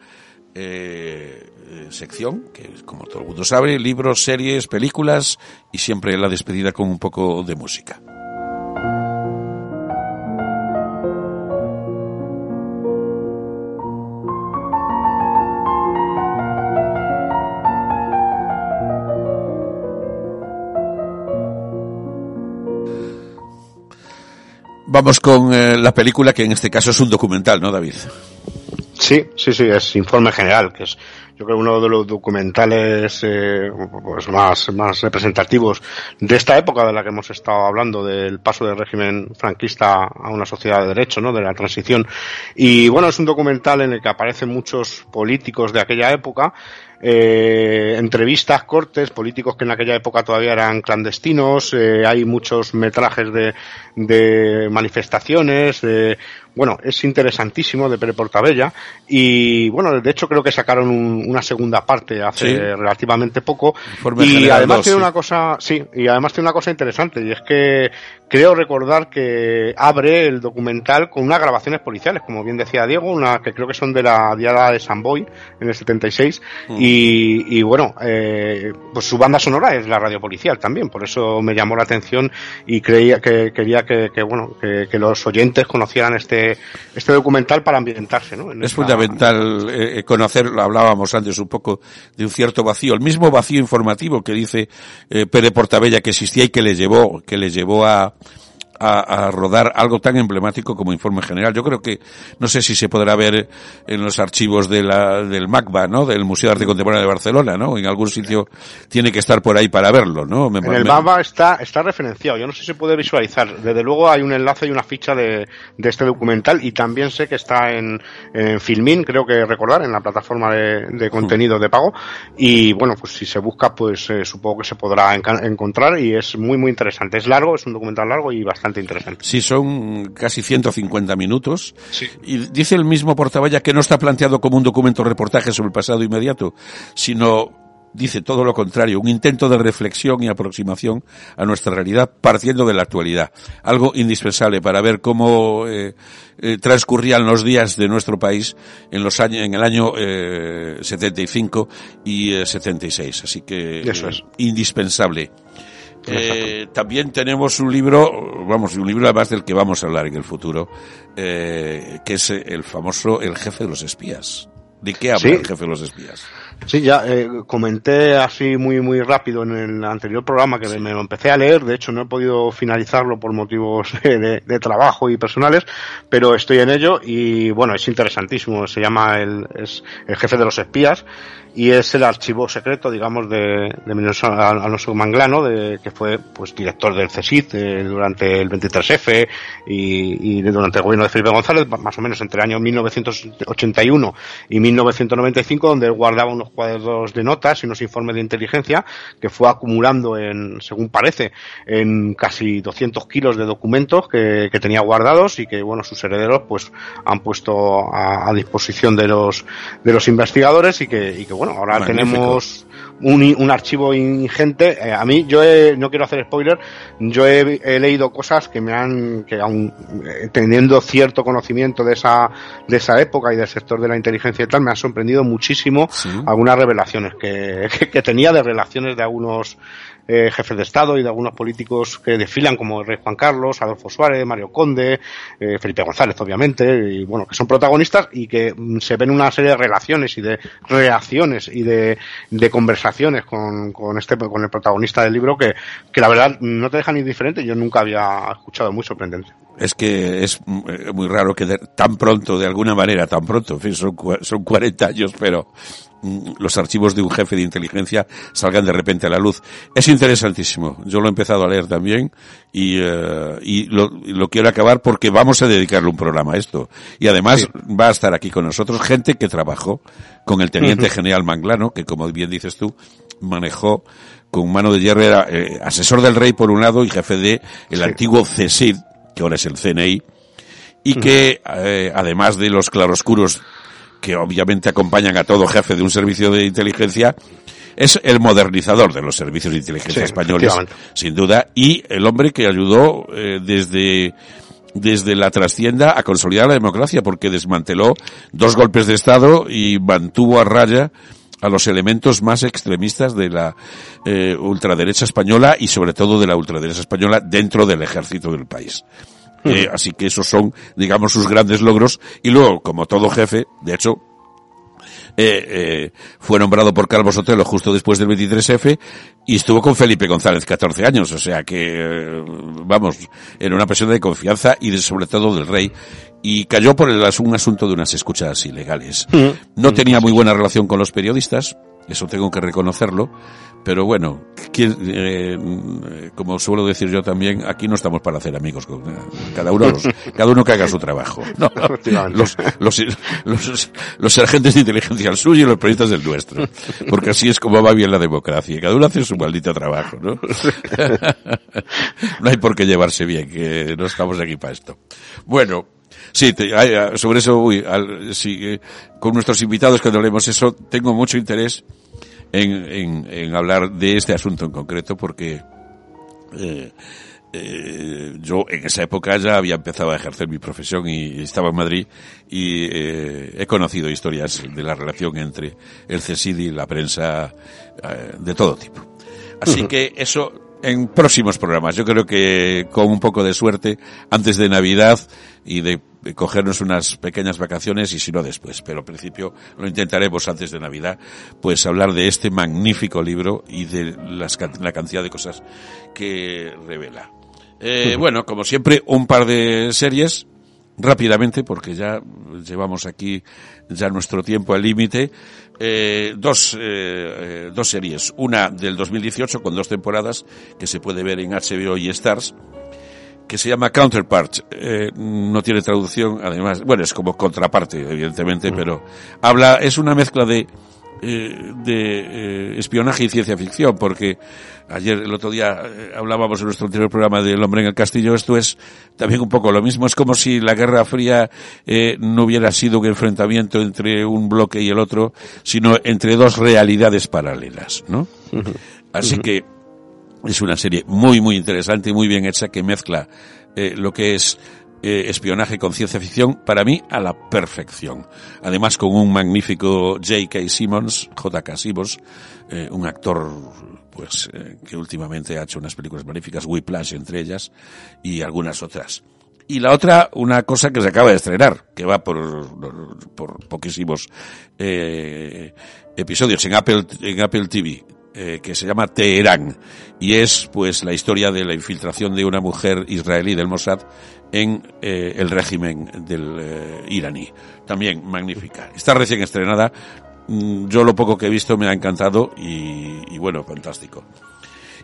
eh, sección, que como todo el mundo sabe, libros, series, películas y siempre la despedida con un poco de música. Vamos con eh, la película que en este caso es un documental, ¿no, David? Sí, sí, sí, es Informe General, que es yo creo uno de los documentales eh, pues más, más representativos de esta época de la que hemos estado hablando, del paso del régimen franquista a una sociedad de derecho, ¿no? de la transición. Y bueno, es un documental en el que aparecen muchos políticos de aquella época, eh, entrevistas, cortes, políticos que en aquella época todavía eran clandestinos, eh, hay muchos metrajes de, de manifestaciones, de, bueno, es interesantísimo de Pere Portabella y bueno, de hecho creo que sacaron una segunda parte hace relativamente poco y además tiene una cosa, sí, y además tiene una cosa interesante y es que creo recordar que abre el documental con unas grabaciones policiales, como bien decía Diego, una que creo que son de la diada de San Boy en el 76 mm. y, y bueno, eh, pues su banda sonora es la radio policial también, por eso me llamó la atención y creía que quería que, bueno que, que los oyentes conocieran este este, documental para ambientarse. ¿no? es fundamental eh, conocerlo, hablábamos antes un poco de un cierto vacío, el mismo vacío informativo que dice eh, Pere Portabella que existía y que le llevó, que le llevó a, a, rodar algo tan emblemático como informe general. Yo creo que, no sé si se podrá ver en los archivos de la, del MACBA, ¿no? Del Museo de Arte Contemporáneo de Barcelona, ¿no? En algún sitio tiene que estar por ahí para verlo, ¿no? en el MACBA está, está referenciado. Yo no sé si se puede visualizar. Desde luego hay un enlace y una ficha de, de este documental y también sé que está en, en Filmin, creo que recordar, en la plataforma de, de contenido de pago. Y bueno, pues si se busca, pues eh, supongo que se podrá encontrar y es muy, muy interesante. Es largo, es un documental largo y bastante interesante. Sí, son casi 150 minutos. Y dice el mismo Portaballa que no está planteado como un documento reportaje sobre el pasado inmediato, sino dice todo lo contrario, un intento de reflexión y aproximación a nuestra realidad partiendo de la actualidad. Algo indispensable para ver cómo eh, eh, transcurrían los días de nuestro país en los años, en el año eh, 75 y 76. Eh, Así que Eso es. indispensable. Eh, también tenemos un libro, vamos, un libro además del que vamos a hablar en el futuro, eh, que es el famoso El jefe de los espías. ¿De qué habla el jefe de los espías? Sí, ya eh, comenté así muy muy rápido en el anterior programa que me lo empecé a leer. De hecho, no he podido finalizarlo por motivos de, de, trabajo y personales, pero estoy en ello y bueno, es interesantísimo. Se llama el, es el jefe de los espías y es el archivo secreto, digamos, de, de Alonso Manglano, de, que fue pues director del CSIC eh, durante el 23F y, y, durante el gobierno de Felipe González, más o menos entre el año 1981 y 1995, donde guardaba unos cuadros de notas y unos informes de inteligencia que fue acumulando en, según parece, en casi 200 kilos de documentos que, que tenía guardados y que, bueno, sus herederos pues han puesto a, a disposición de los, de los investigadores y que, y que bueno, ahora Magnífico. tenemos un, un, archivo ingente. Eh, a mí, yo he, no quiero hacer spoiler, yo he, he, leído cosas que me han, que aún eh, teniendo cierto conocimiento de esa, de esa época y del sector de la inteligencia y tal, me ha sorprendido muchísimo sí. algunas revelaciones que, que, que, tenía de relaciones de algunos eh, jefes de Estado y de algunos políticos que desfilan como el rey Juan Carlos, Adolfo Suárez, Mario Conde, eh, Felipe González, obviamente, y bueno, que son protagonistas y que mm, se ven una serie de relaciones y de reacciones y de, conversaciones con, con este, con el protagonista del libro que, que la verdad no te dejan indiferente. Yo nunca había escuchado, muy sorprendente. Es que es eh, muy raro que de, tan pronto, de alguna manera, tan pronto, en fin, son, son 40 años, pero mm, los archivos de un jefe de inteligencia salgan de repente a la luz. Es interesantísimo. Yo lo he empezado a leer también y, uh, y lo, lo, quiero acabar porque vamos a dedicarle un programa a esto. Y además sí. va a estar aquí con nosotros gente que trabajó con el teniente uh -huh. general Manglano, que como bien dices tú, manejó con mano de hierro, era eh, asesor del rey por un lado y jefe de el sí. antiguo CESID, que ahora es el CNI, y que eh, además de los claroscuros que obviamente acompañan a todo jefe de un servicio de inteligencia, es el modernizador de los servicios de inteligencia sí, españoles, sin duda, y el hombre que ayudó eh, desde desde la trascienda a consolidar la democracia, porque desmanteló dos golpes de Estado y mantuvo a raya a los elementos más extremistas de la eh, ultraderecha española y sobre todo de la ultraderecha española dentro del ejército del país. Eh, así que esos son, digamos, sus grandes logros. Y luego, como todo jefe, de hecho, eh, eh, fue nombrado por Calvo Sotelo justo después del 23F y estuvo con Felipe González 14 años, o sea que, eh, vamos, era una persona de confianza y de, sobre todo del rey y cayó por el, un asunto de unas escuchas ilegales. Mm. No tenía muy buena relación con los periodistas, eso tengo que reconocerlo, pero bueno, ¿quién, eh, como suelo decir yo también, aquí no estamos para hacer amigos, con, cada uno los, cada uno que haga su trabajo. No, los, los, los, los agentes de inteligencia al suyo y los periodistas del nuestro. Porque así es como va bien la democracia. Cada uno hace su maldito trabajo, ¿no? no hay por qué llevarse bien, que no estamos aquí para esto. Bueno, Sí, te- ah, sobre eso, uy, al- sí, eh, con nuestros invitados cuando hablemos eso, tengo mucho interés en, en, en hablar de este asunto en concreto porque eh, eh, yo en esa época ya había empezado a ejercer mi profesión y estaba en Madrid y eh, he conocido historias de la relación entre el CSID y la prensa eh, de todo tipo. Así que eso en próximos programas. Yo creo que con un poco de suerte, antes de Navidad y de cogernos unas pequeñas vacaciones y si no después. Pero al principio lo intentaremos antes de Navidad, pues hablar de este magnífico libro y de las, la cantidad de cosas que revela. Eh, bueno, como siempre, un par de series rápidamente, porque ya llevamos aquí ya nuestro tiempo al límite. Eh, dos, eh, eh, dos series. Una del 2018 con dos temporadas que se puede ver en HBO y Stars que se llama Counterpart. Eh, no tiene traducción, además, bueno, es como contraparte, evidentemente, pero habla, es una mezcla de, eh, de eh, espionaje y ciencia ficción, porque ayer, el otro día, eh, hablábamos en nuestro anterior programa del hombre en el castillo, esto es también un poco lo mismo, es como si la Guerra Fría eh, no hubiera sido un enfrentamiento entre un bloque y el otro, sino entre dos realidades paralelas, ¿no? Así que es una serie muy, muy interesante y muy bien hecha que mezcla eh, lo que es eh, espionaje con ciencia ficción, para mí, a la perfección. Además, con un magnífico J.K. Simmons, J.K. Simmons, eh, un actor pues eh, que últimamente ha hecho unas películas magníficas, Whiplash entre ellas, y algunas otras. Y la otra, una cosa que se acaba de estrenar, que va por, por poquísimos eh, episodios en Apple, en Apple TV, eh, que se llama Teherán y es pues la historia de la infiltración de una mujer israelí del Mossad en eh, el régimen del eh, iraní. También magnífica. Está recién estrenada. Mm, Yo lo poco que he visto me ha encantado y, y bueno, fantástico.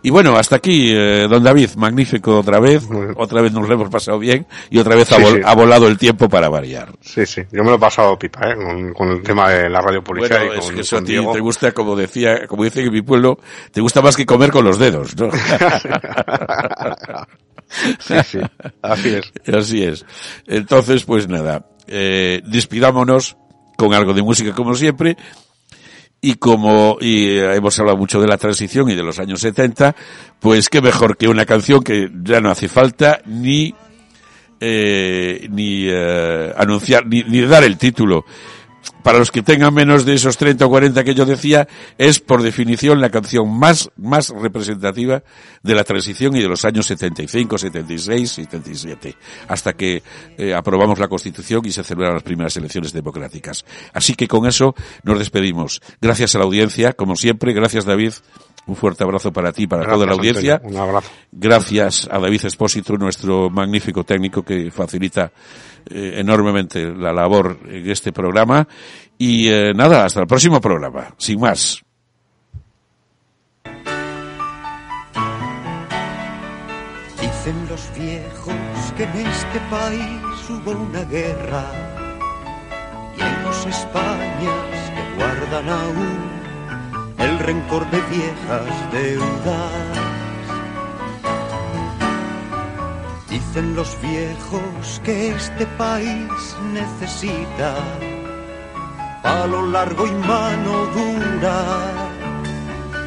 Y bueno, hasta aquí, eh, don David, magnífico otra vez. Otra vez nos lo hemos pasado bien y otra vez ha, Sí, vol- sí. ha volado el tiempo para variar. Sí, sí. Yo me lo he pasado pipa, ¿eh? Con, con el tema de la radio policial Bueno, y es con, que eso a con ti Diego. te gusta, como decía, como dice en mi pueblo, te gusta más que comer con los dedos, ¿no? sí, sí. Así es. Así es. Entonces, pues nada, eh, despidámonos con algo de música como siempre. Y como y eh, hemos hablado mucho de la transición y de los años 70, pues qué mejor que una canción que ya no hace falta ni eh, ni eh, anunciar ni, ni dar el título. Para los que tengan menos de esos 30 o 40 que yo decía, es por definición la canción más, más representativa de la transición y de los años 75, 76, 77, hasta que eh, aprobamos la Constitución y se celebraron las primeras elecciones democráticas. Así que con eso nos despedimos. Gracias a la audiencia, como siempre, gracias David, un fuerte abrazo para ti para toda la audiencia. Antonio. Un abrazo. Gracias a David Espósito, nuestro magnífico técnico que facilita eh, enormemente la labor en este programa. Y eh, nada, hasta el próximo programa. Sin más. Dicen los viejos que en este país hubo una guerra y hay dos Españas que guardan aún el rencor de viejas deudas. Dicen los viejos que este país necesita palo largo y mano dura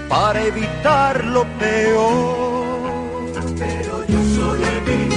para evitar lo peor. Pero yo soy el